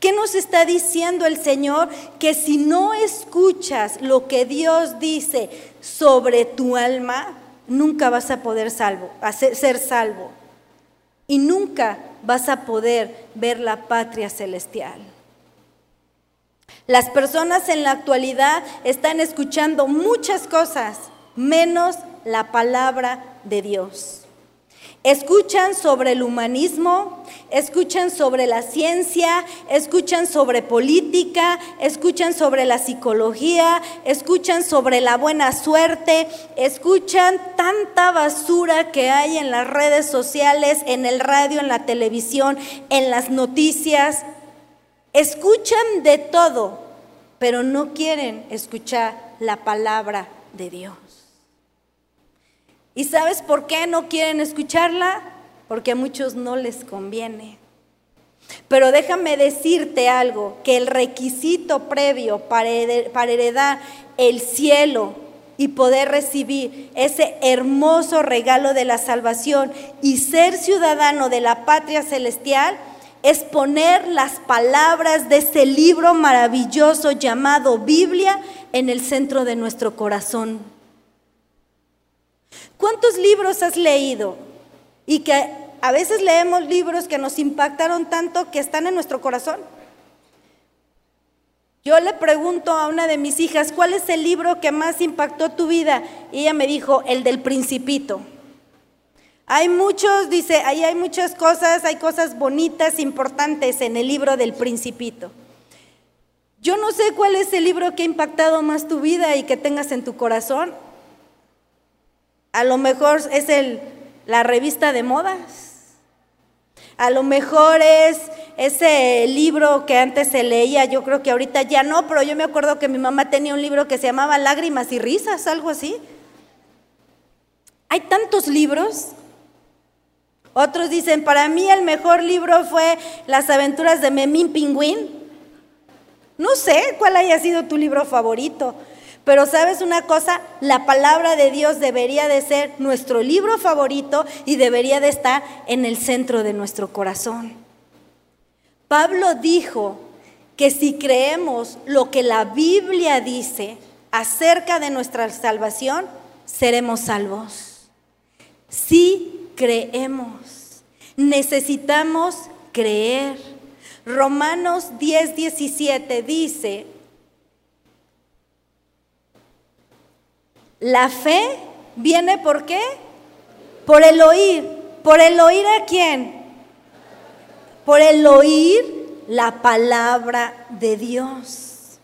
¿Qué nos está diciendo el Señor? Que si no escuchas lo que Dios dice sobre tu alma, nunca vas a poder ser salvo y nunca vas a poder ver la patria celestial. Las personas en la actualidad están escuchando muchas cosas, menos la palabra de Dios. Escuchan sobre el humanismo, escuchan sobre la ciencia, escuchan sobre política, escuchan sobre la psicología, escuchan sobre la buena suerte, escuchan tanta basura que hay en las redes sociales, en el radio, en la televisión, en las noticias. Escuchan de todo, pero no quieren escuchar la palabra de Dios. ¿Y sabes por qué no quieren escucharla? Porque a muchos no les conviene. Pero déjame decirte algo, que el requisito previo para heredar el cielo y poder recibir ese hermoso regalo de la salvación y ser ciudadano de la patria celestial es poner las palabras de ese libro maravilloso llamado Biblia en el centro de nuestro corazón. ¿Cuántos libros has leído? Y que a veces leemos libros que nos impactaron tanto que están en nuestro corazón. Yo le pregunto a una de mis hijas, ¿cuál es el libro que más impactó tu vida? Y ella me dijo, el del principito. Hay muchos, dice, ahí hay muchas cosas, hay cosas bonitas, importantes en el libro del principito. Yo no sé cuál es el libro que ha impactado más tu vida y que tengas en tu corazón. A lo mejor es el, la revista de modas. A lo mejor es ese libro que antes se leía, yo creo que ahorita ya no, pero yo me acuerdo que mi mamá tenía un libro que se llamaba Lágrimas y Risas, algo así. Hay tantos libros. Otros dicen, para mí el mejor libro fue Las aventuras de Memín Pingüín. No sé cuál haya sido tu libro favorito, Pero sabes una cosa, la palabra de Dios debería de ser nuestro libro favorito y debería de estar en el centro de nuestro corazón. Pablo dijo que si creemos lo que la Biblia dice acerca de nuestra salvación, seremos salvos. Si creemos, necesitamos creer. Romanos 10, 17 dice, La fe viene por qué? Por el oír. ¿Por el oír a quién? Por el oír la palabra de Dios.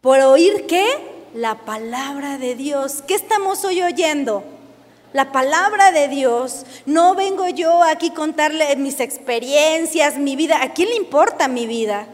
¿Por oír qué? La palabra de Dios. ¿Qué estamos hoy oyendo? La palabra de Dios. No vengo yo aquí a contarle mis experiencias, mi vida. ¿A quién le importa mi vida?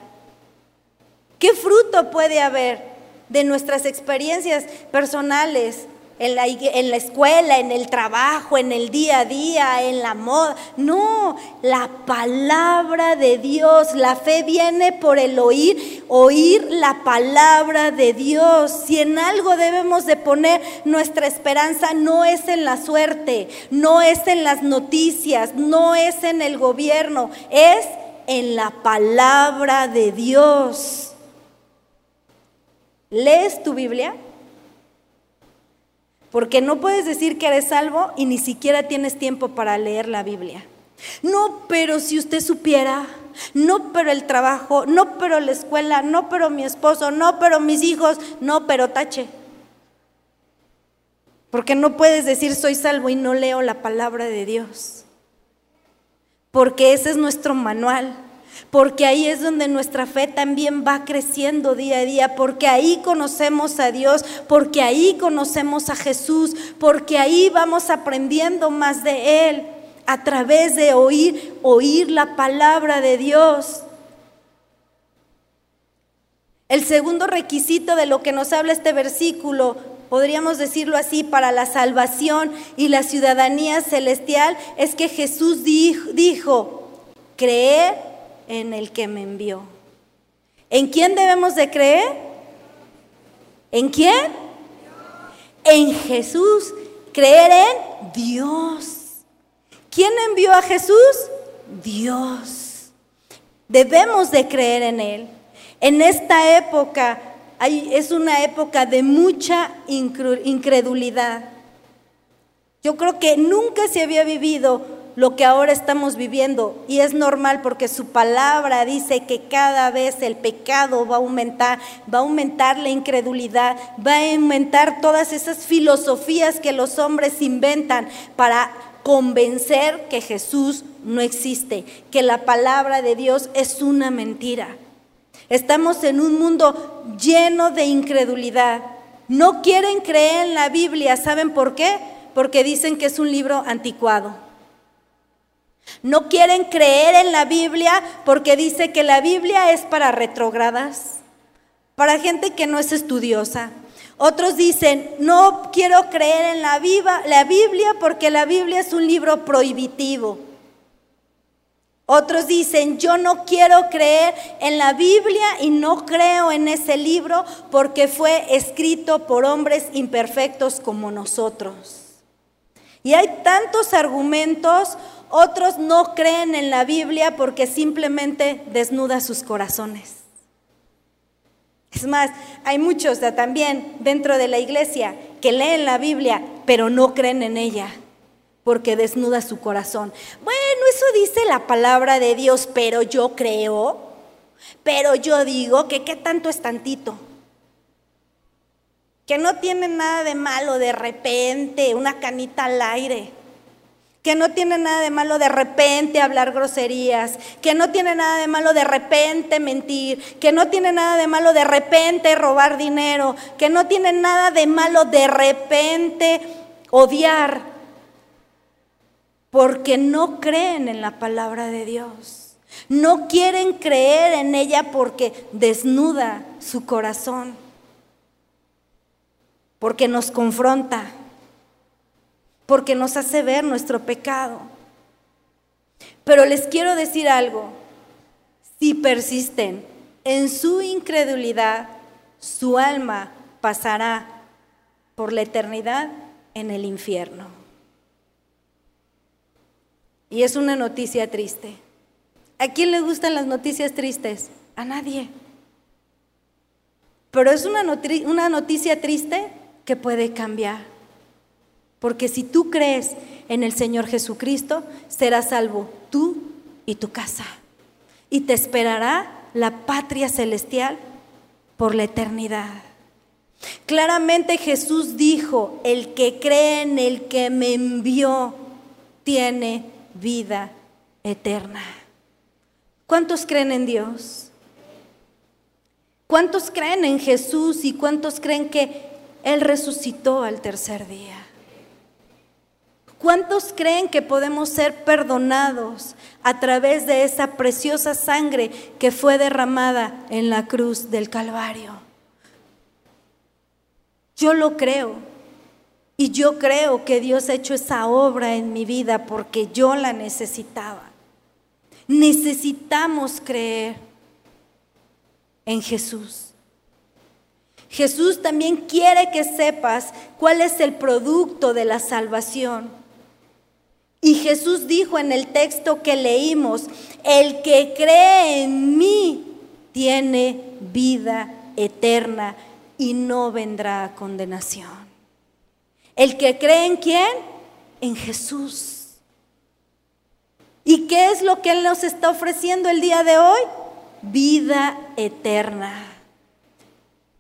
¿Qué fruto puede haber? De nuestras experiencias personales, en la, en la, escuela, en el trabajo, en el día a día, en la moda. No, la palabra de Dios, la fe viene por el oír, oír la palabra de Dios. Si en algo debemos de poner nuestra esperanza, no es en la suerte, no es en las noticias, no es en el gobierno, es en la palabra de Dios. ¿Lees tu Biblia? Porque no puedes decir que eres salvo y ni siquiera tienes tiempo para leer la Biblia. No, pero si usted supiera, no, pero el trabajo, no, pero la escuela, no, pero mi esposo, no, pero mis hijos, no, pero tache. Porque no puedes decir soy salvo y no leo la palabra de Dios. Porque ese es nuestro manual porque ahí es donde nuestra fe también va creciendo día a día, porque ahí conocemos a Dios, porque ahí conocemos a Jesús, porque ahí vamos aprendiendo más de Él a través de oír, oír la palabra de Dios. El segundo requisito de lo que nos habla este versículo, podríamos decirlo así, para la salvación y la ciudadanía celestial, es que Jesús dijo, dijo creer en el que me envió. ¿En quién debemos de creer? ¿En quién? En Jesús. Creer en Dios. ¿Quién envió a Jesús? Dios. Debemos de creer en Él. En esta época es una época de mucha incredulidad. Yo creo que nunca se había vivido lo que ahora estamos viviendo y es normal porque su palabra dice que cada vez el pecado va a aumentar, va a aumentar la incredulidad, va a aumentar todas esas filosofías que los hombres inventan para convencer que Jesús no existe, que la palabra de Dios es una mentira. Estamos en un mundo lleno de incredulidad. No quieren creer en la Biblia, ¿saben por qué? Porque dicen que es un libro anticuado. No quieren creer en la Biblia porque dice que la Biblia es para retrogradas, para gente que no es estudiosa. Otros dicen, no quiero creer en la, la Biblia porque la Biblia es un libro prohibitivo. Otros dicen, yo no quiero creer en la Biblia y no creo en ese libro porque fue escrito por hombres imperfectos como nosotros. Y hay tantos argumentos otros no creen en la Biblia porque simplemente desnuda sus corazones. Es más, hay muchos también dentro de la iglesia que leen la Biblia, pero no creen en ella porque desnuda su corazón. Bueno, eso dice la palabra de Dios, pero yo creo, pero yo digo que qué tanto es tantito. Que no tiene nada de malo de repente, una canita al aire que no tiene nada de malo de repente hablar groserías, que no tiene nada de malo de repente mentir, que no tiene nada de malo de repente robar dinero, que no tiene nada de malo de repente odiar, porque no creen en la palabra de Dios. No quieren creer en ella porque desnuda su corazón, porque nos confronta porque nos hace ver nuestro pecado. Pero les quiero decir algo, si persisten en su incredulidad, su alma pasará por la eternidad en el infierno. Y es una noticia triste. ¿A quién le gustan las noticias tristes? A nadie. Pero es una, noticia triste que puede cambiar. Porque si tú crees en el Señor Jesucristo, serás salvo tú y tu casa. Y te esperará la patria celestial por la eternidad. Claramente Jesús dijo, el que cree en el que me envió tiene vida eterna. ¿Cuántos creen en Dios? ¿Cuántos creen en Jesús y cuántos creen que Él resucitó al tercer día? ¿Cuántos creen que podemos ser perdonados a través de esa preciosa sangre que fue derramada en la cruz del Calvario? Yo lo creo. Y yo creo que Dios ha hecho esa obra en mi vida porque yo la necesitaba. Necesitamos creer en Jesús. Jesús también quiere que sepas cuál es el producto de la salvación. Y Jesús dijo en el texto que leímos, el que cree en mí tiene vida eterna y no vendrá a condenación. El que cree en quién? En Jesús. ¿Y qué es lo que Él nos está ofreciendo el día de hoy? Vida eterna.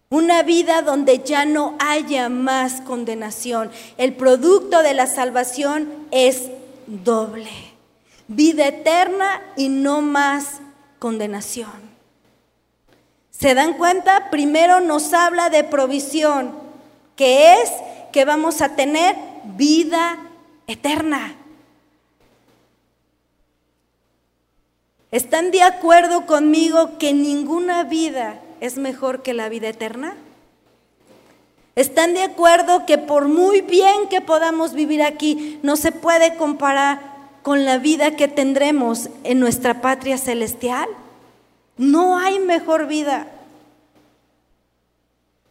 Una vida donde ya no haya más condenación. El producto de la salvación es doble. Vida eterna y no más condenación. ¿Se dan cuenta? Primero nos habla de provisión, que es que vamos a tener vida eterna. ¿Están de acuerdo conmigo que ninguna vida es mejor que la vida eterna? ¿Están de acuerdo que por muy bien que podamos vivir aquí, no se puede comparar con la vida que tendremos en nuestra patria celestial? No hay mejor vida.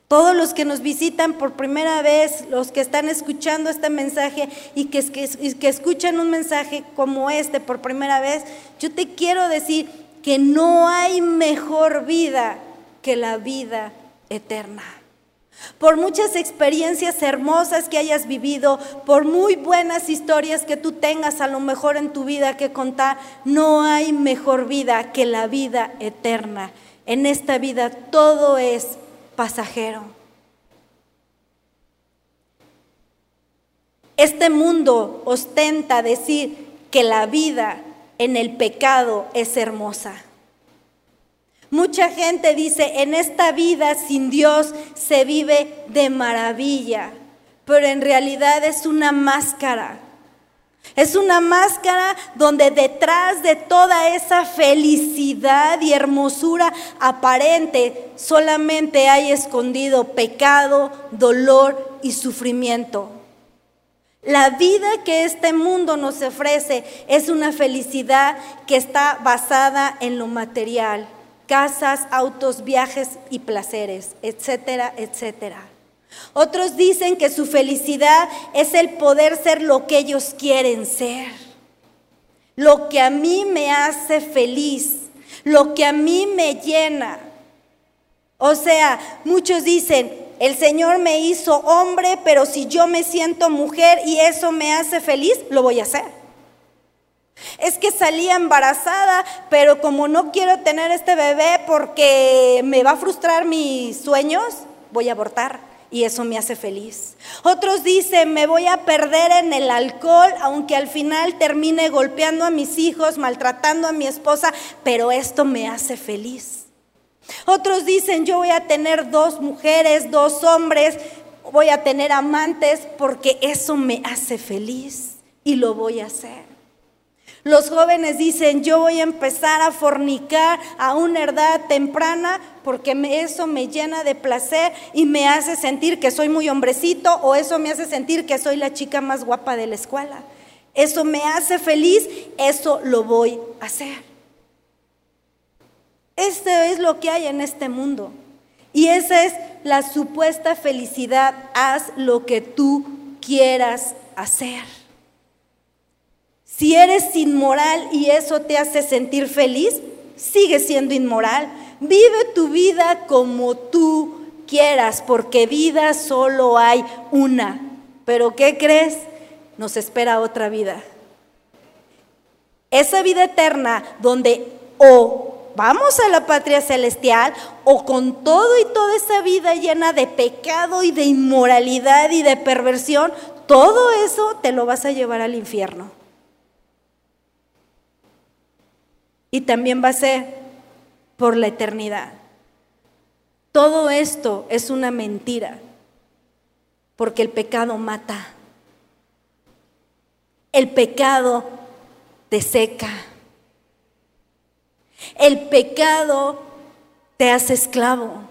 Todos los que nos visitan por primera vez, los que están escuchando este mensaje y que, que, escuchan un mensaje como este por primera vez, yo te quiero decir que no hay mejor vida que la vida eterna. Por muchas experiencias hermosas que hayas vivido, por muy buenas historias que tú tengas a lo mejor en tu vida que contar, no hay mejor vida que la vida eterna. En esta vida todo es pasajero. Este mundo ostenta decir que la vida en el pecado es hermosa. Mucha gente dice, en esta vida sin Dios se vive de maravilla, pero en realidad es una máscara. Es una máscara donde detrás de toda esa felicidad y hermosura aparente solamente hay escondido pecado, dolor y sufrimiento. La vida que este mundo nos ofrece es una felicidad que está basada en lo material, casas, autos, viajes y placeres, etcétera, etcétera. Otros dicen que su felicidad es el poder ser lo que ellos quieren ser. Lo que a mí me hace feliz, lo que a mí me llena. O sea, muchos dicen, el Señor me hizo hombre, pero si yo me siento mujer y eso me hace feliz, lo voy a hacer. Es que salí embarazada, pero como no quiero tener este bebé porque me va a frustrar mis sueños, voy a abortar y eso me hace feliz. Otros dicen, me voy a perder en el alcohol, aunque al final termine golpeando a mis hijos, maltratando a mi esposa, pero esto me hace feliz. Otros dicen, yo voy a tener dos mujeres, dos hombres, voy a tener amantes porque eso me hace feliz y lo voy a hacer. Los jóvenes dicen, yo voy a empezar a fornicar a una edad temprana porque eso me llena de placer y me hace sentir que soy muy hombrecito o eso me hace sentir que soy la chica más guapa de la escuela. Eso me hace feliz, eso lo voy a hacer. Esto es lo que hay en este mundo. Y esa es la supuesta felicidad. Haz lo que tú quieras hacer. Si eres inmoral y eso te hace sentir feliz, sigue siendo inmoral. Vive tu vida como tú quieras, porque vida solo hay una. Pero ¿qué crees? Nos espera otra vida. Esa vida eterna donde o vamos a la patria celestial o con todo y toda esa vida llena de pecado y de inmoralidad y de perversión, todo eso te lo vas a llevar al infierno. Y también va a ser por la eternidad. Todo esto es una mentira, porque el pecado mata. El pecado te seca. El pecado te hace esclavo.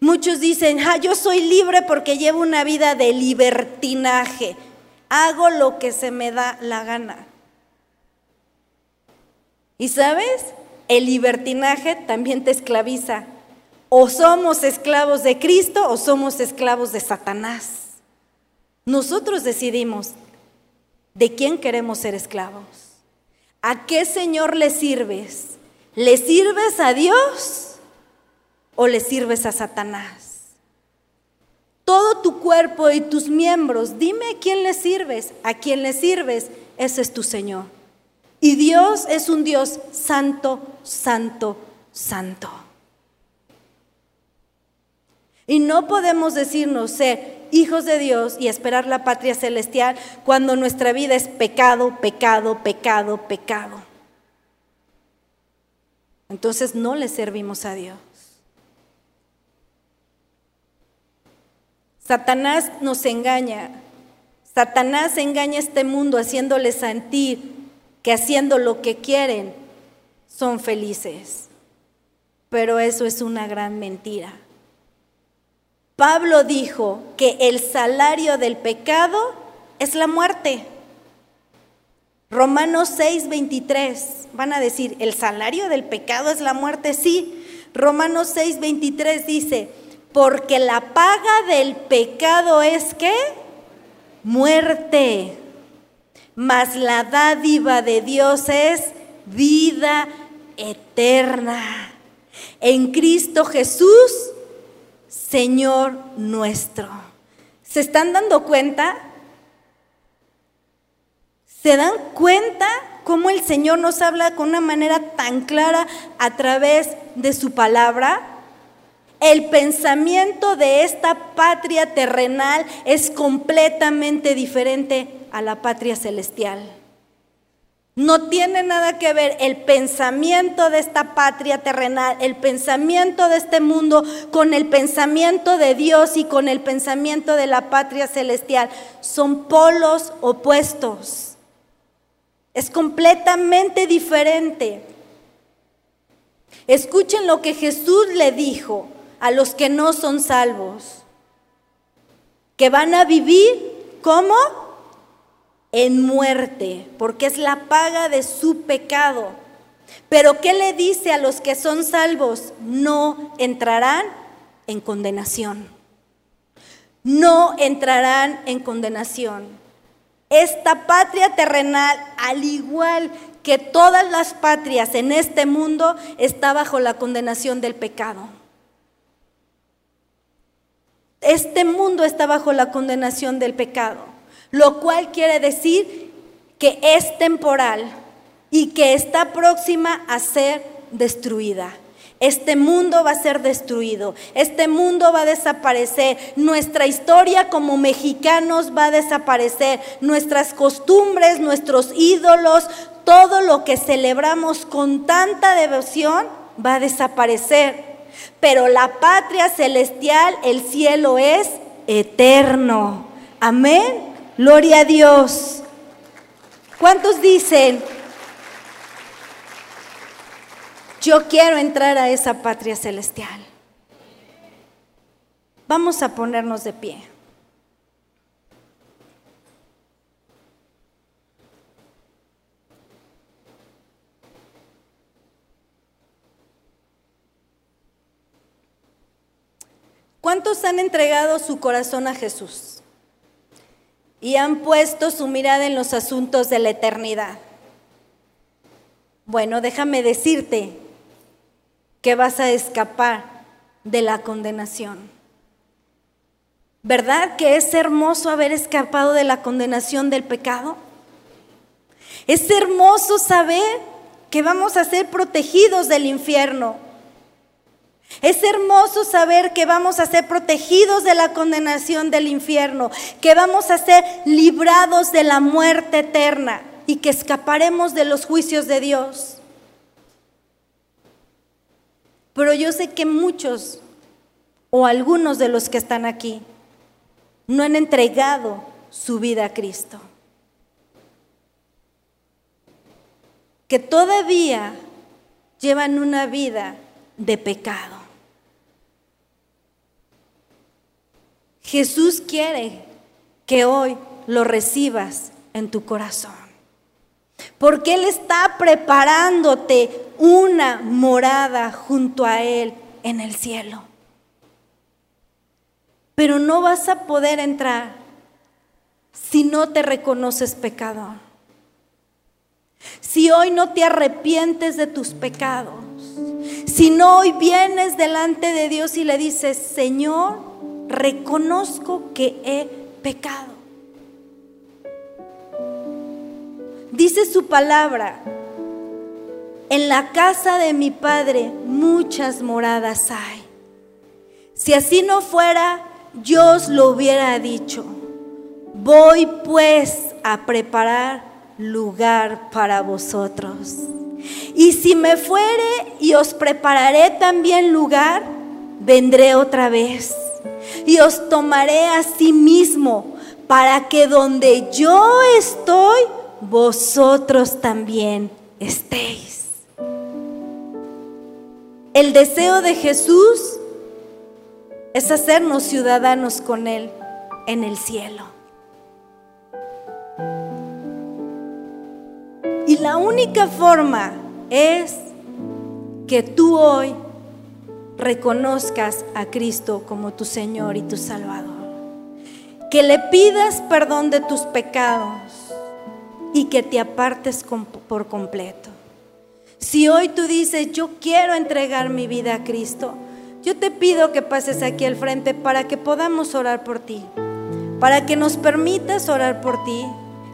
Muchos dicen, ah, yo soy libre porque llevo una vida de libertinaje. Hago lo que se me da la gana. ¿Y sabes? El libertinaje también te esclaviza. O somos esclavos de Cristo o somos esclavos de Satanás. Nosotros decidimos de quién queremos ser esclavos. ¿A qué Señor le sirves? ¿Le sirves a Dios o le sirves a Satanás? Todo tu cuerpo y tus miembros, dime a quién le sirves. A quién le sirves, ese es tu Señor. Y Dios es un Dios santo, santo, santo. Y no podemos decirnos ser hijos de Dios y esperar la patria celestial cuando nuestra vida es pecado, pecado, pecado, pecado. Entonces no le servimos a Dios. Satanás nos engaña. Satanás engaña a este mundo haciéndole sentir que haciendo lo que quieren son felices. Pero eso es una gran mentira. Pablo dijo que el salario del pecado es la muerte. Romanos 6, 23. Van a decir, ¿el salario del pecado es la muerte? Sí. Romanos 6, 23 dice, porque la paga del pecado es que muerte, mas la dádiva de Dios es vida eterna. En Cristo Jesús Señor nuestro. ¿Se están dando cuenta? ¿Se dan cuenta cómo el Señor nos habla con una manera tan clara a través de su palabra? El pensamiento de esta patria terrenal es completamente diferente a la patria celestial. No tiene nada que ver el pensamiento de esta patria terrenal, el pensamiento de este mundo con el pensamiento de Dios y con el pensamiento de la patria celestial. Son polos opuestos. Es completamente diferente. Escuchen lo que Jesús le dijo a los que no son salvos, que van a vivir como en muerte, porque es la paga de su pecado. Pero ¿qué le dice a los que son salvos? No entrarán en condenación. No entrarán en condenación. Esta patria terrenal, al igual que todas las patrias en este mundo, está bajo la condenación del pecado. Este mundo está bajo la condenación del pecado lo cual quiere decir que es temporal y que está próxima a ser destruida. Este mundo va a ser destruido, este mundo va a desaparecer, nuestra historia como mexicanos va a desaparecer, nuestras costumbres, nuestros ídolos, todo lo que celebramos con tanta devoción va a desaparecer. Pero la patria celestial, el cielo es eterno. Amén. Gloria a Dios. ¿Cuántos dicen, yo quiero entrar a esa patria celestial? Vamos a ponernos de pie. ¿Cuántos han entregado su corazón a Jesús? Y han puesto su mirada en los asuntos de la eternidad. Bueno, déjame decirte que vas a escapar de la condenación. ¿Verdad que es hermoso haber escapado de la condenación del pecado? Es hermoso saber que vamos a ser protegidos del infierno. Es hermoso saber que vamos a ser protegidos de la condenación del infierno, que vamos a ser librados de la muerte eterna y que escaparemos de los juicios de Dios. Pero yo sé que muchos o algunos de los que están aquí no han entregado su vida a Cristo. Que todavía llevan una vida de pecado. Jesús quiere que hoy lo recibas en tu corazón. Porque Él está preparándote una morada junto a Él en el cielo. Pero no vas a poder entrar si no te reconoces pecador. Si hoy no te arrepientes de tus pecados. Si no hoy vienes delante de Dios y le dices, Señor, reconozco que he pecado. Dice su palabra, en la casa de mi Padre muchas moradas hay. Si así no fuera, yo os lo hubiera dicho. Voy pues a preparar lugar para vosotros. Y si me fuere y os prepararé también lugar, vendré otra vez y os tomaré a sí mismo para que donde yo estoy, vosotros también estéis. El deseo de Jesús es hacernos ciudadanos con Él en el cielo. Y la única forma es que tú hoy reconozcas a Cristo como tu Señor y tu Salvador. Que le pidas perdón de tus pecados y que te apartes por completo. Si hoy tú dices, yo quiero entregar mi vida a Cristo, yo te pido que pases aquí al frente para que podamos orar por ti, para que nos permitas orar por ti,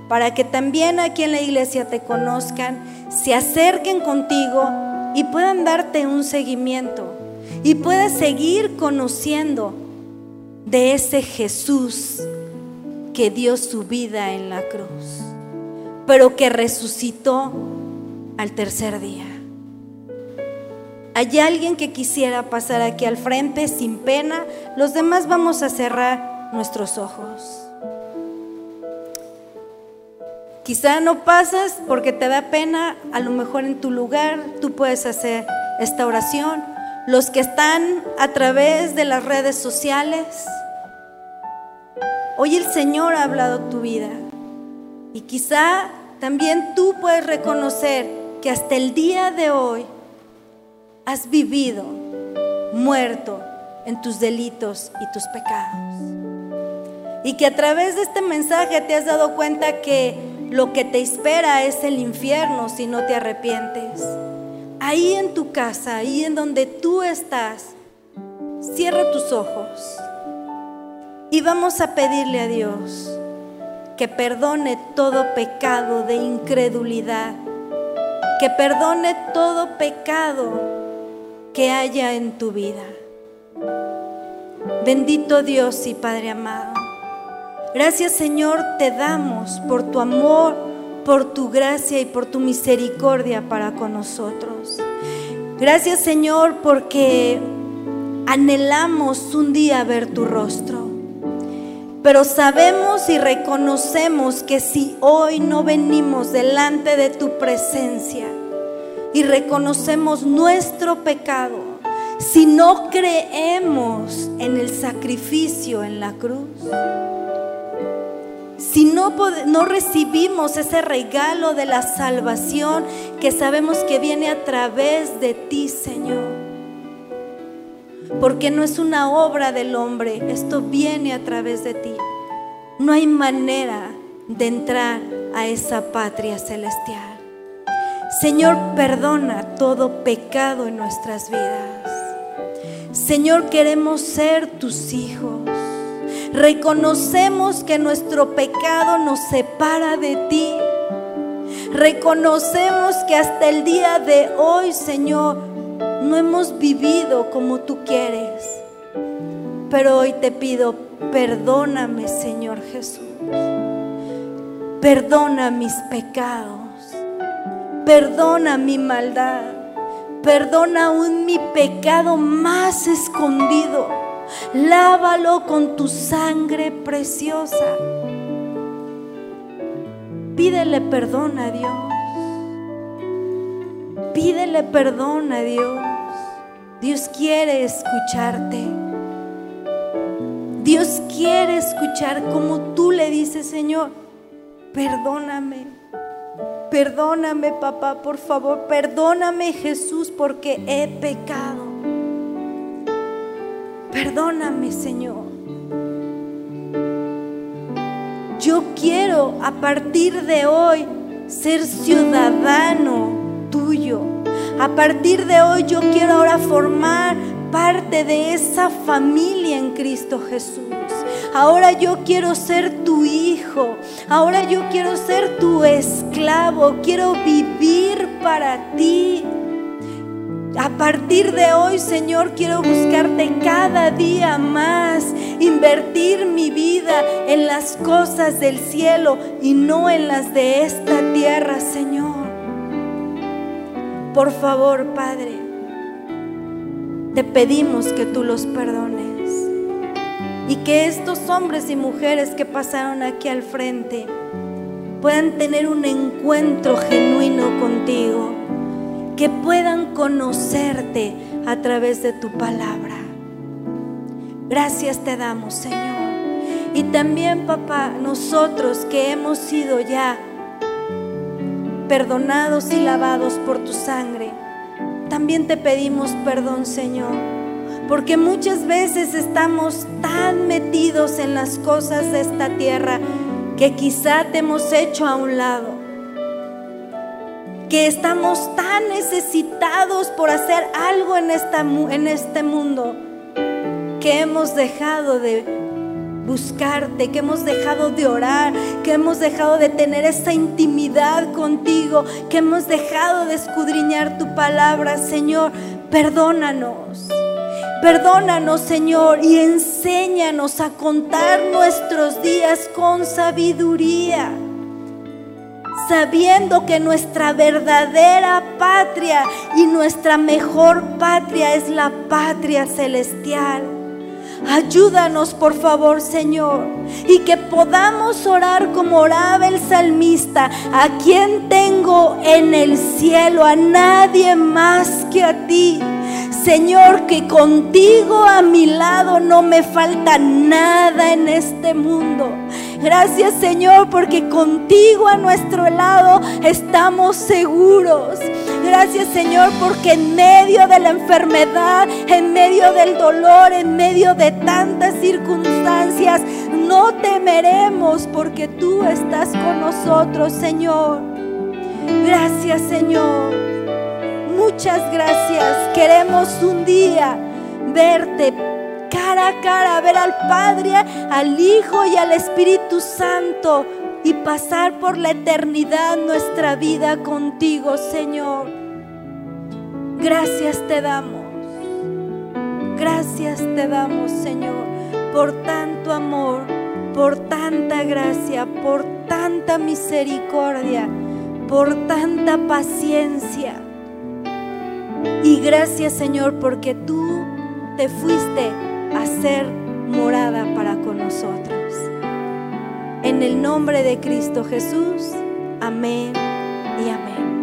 para que también aquí en la iglesia te conozcan, se acerquen contigo y puedan darte un seguimiento y puedas seguir conociendo de ese Jesús que dio su vida en la cruz pero que resucitó al tercer día. ¿Hay alguien que quisiera pasar aquí al frente sin pena? Los demás vamos a cerrar nuestros ojos. Quizá no pasas porque te da pena, a lo mejor en tu lugar tú puedes hacer esta oración. Los que están a través de las redes sociales, hoy el Señor ha hablado tu vida y quizá también tú puedes reconocer que hasta el día de hoy has vivido muerto en tus delitos y tus pecados. Y que a través de este mensaje te has dado cuenta que lo que te espera es el infierno si no te arrepientes. Ahí en tu casa, ahí en donde tú estás, cierra tus ojos y vamos a pedirle a Dios que perdone todo pecado de incredulidad, que perdone todo pecado que haya en tu vida. Bendito Dios y Padre amado. Gracias Señor te damos por tu amor, por tu gracia y por tu misericordia para con nosotros. Gracias Señor porque anhelamos un día ver tu rostro. Pero sabemos y reconocemos que si hoy no venimos delante de tu presencia y reconocemos nuestro pecado, si no creemos en el sacrificio en la cruz, si no, no recibimos ese regalo de la salvación que sabemos que viene a través de ti, Señor, porque no es una obra del hombre, esto viene a través de ti. No hay manera de entrar a esa patria celestial. Señor, perdona todo pecado en nuestras vidas. Señor, queremos ser tus hijos. Reconocemos que nuestro pecado nos separa de ti. Reconocemos que hasta el día de hoy, Señor, no hemos vivido como tú quieres. Pero hoy te pido, perdóname, Señor Jesús. Perdona mis pecados. Perdona mi maldad. Perdona aún mi pecado más escondido. Lávalo con tu sangre preciosa. Pídele perdón a Dios. Pídele perdón a Dios. Dios quiere escucharte. Dios quiere escuchar como tú le dices, Señor, perdóname. Perdóname, papá, por favor. Perdóname, Jesús, porque he pecado. Perdóname, Señor. Yo quiero a partir de hoy ser ciudadano tuyo. A partir de hoy yo quiero ahora formar parte de esa familia en Cristo Jesús. Ahora yo quiero ser tu hijo. Ahora yo quiero ser tu esclavo. Quiero vivir para ti. A partir de hoy, Señor, quiero buscarte cada día más, invertir mi vida en las cosas del cielo y no en las de esta tierra, Señor. Por favor, Padre, te pedimos que tú los perdones y que estos hombres y mujeres que pasaron aquí al frente puedan tener un encuentro genuino contigo, que puedan conocerte a través de tu palabra. Gracias te damos, Señor. Y también, papá, nosotros que hemos sido ya perdonados y lavados por tu sangre, también te pedimos perdón, Señor. Porque muchas veces estamos tan metidos en las cosas de esta tierra que quizá te hemos hecho a un lado. Que estamos tan necesitados por hacer algo en, esta, en este mundo que hemos dejado de buscarte, que hemos dejado de orar, que hemos dejado de tener esa intimidad contigo, que hemos dejado de escudriñar tu palabra, Señor. Perdónanos. Perdónanos, Señor, y enséñanos a contar nuestros días con sabiduría, sabiendo que nuestra verdadera patria y nuestra mejor patria es la patria celestial. Ayúdanos, por favor, Señor, y que podamos orar como oraba el salmista, a quien tengo en el cielo, a nadie más que a ti. Señor, que contigo a mi lado no me falta nada en este mundo. Gracias Señor porque contigo a nuestro lado estamos seguros. Gracias Señor porque en medio de la enfermedad, en medio del dolor, en medio de tantas circunstancias, no temeremos porque tú estás con nosotros Señor. Gracias Señor. Muchas gracias. Queremos un día verte cara a cara, ver al Padre, al Hijo y al Espíritu Santo y pasar por la eternidad nuestra vida contigo, Señor. Gracias te damos. Gracias te damos, Señor, por tanto amor, por tanta gracia, por tanta misericordia, por tanta paciencia. Y gracias, Señor, porque tú te fuiste a ser morada para con nosotros. En el nombre de Cristo Jesús, amén y amén.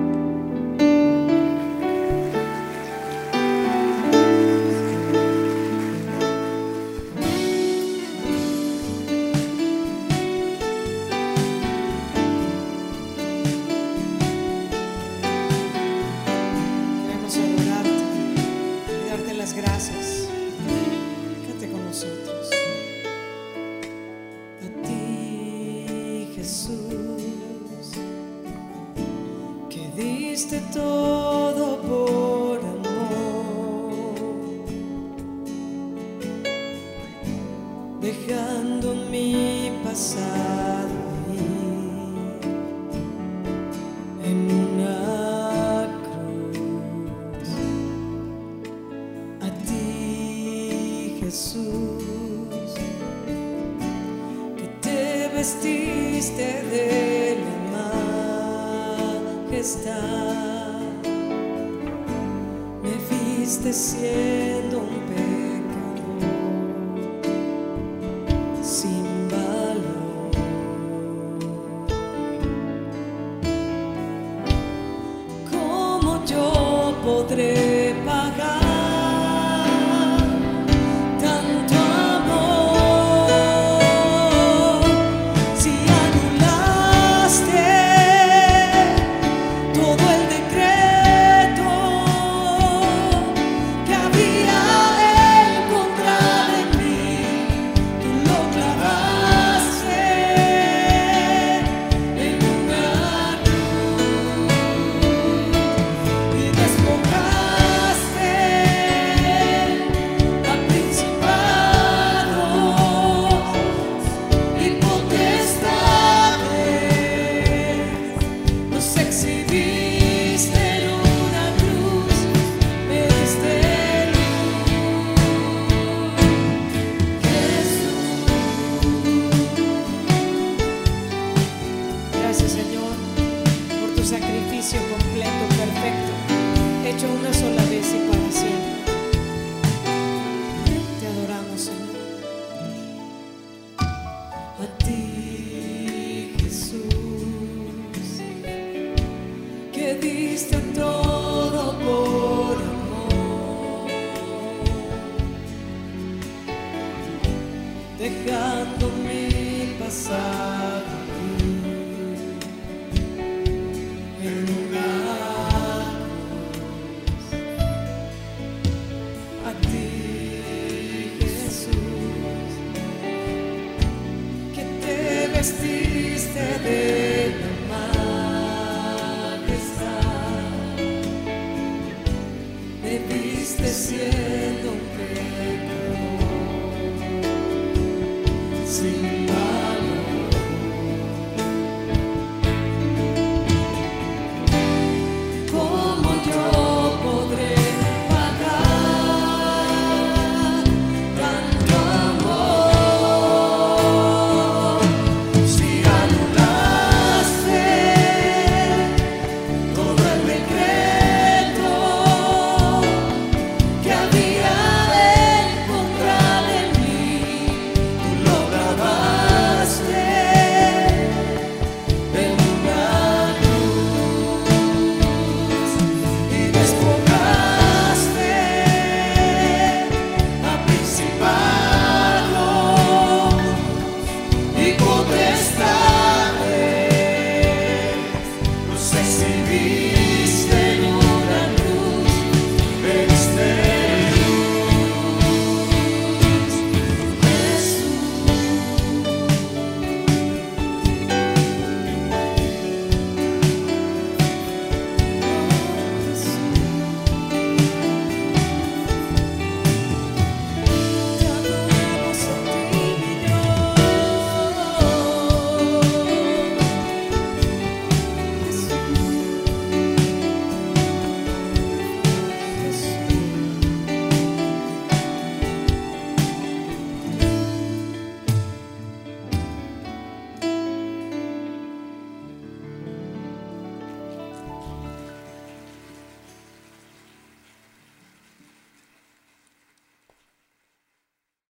dejándome pasar.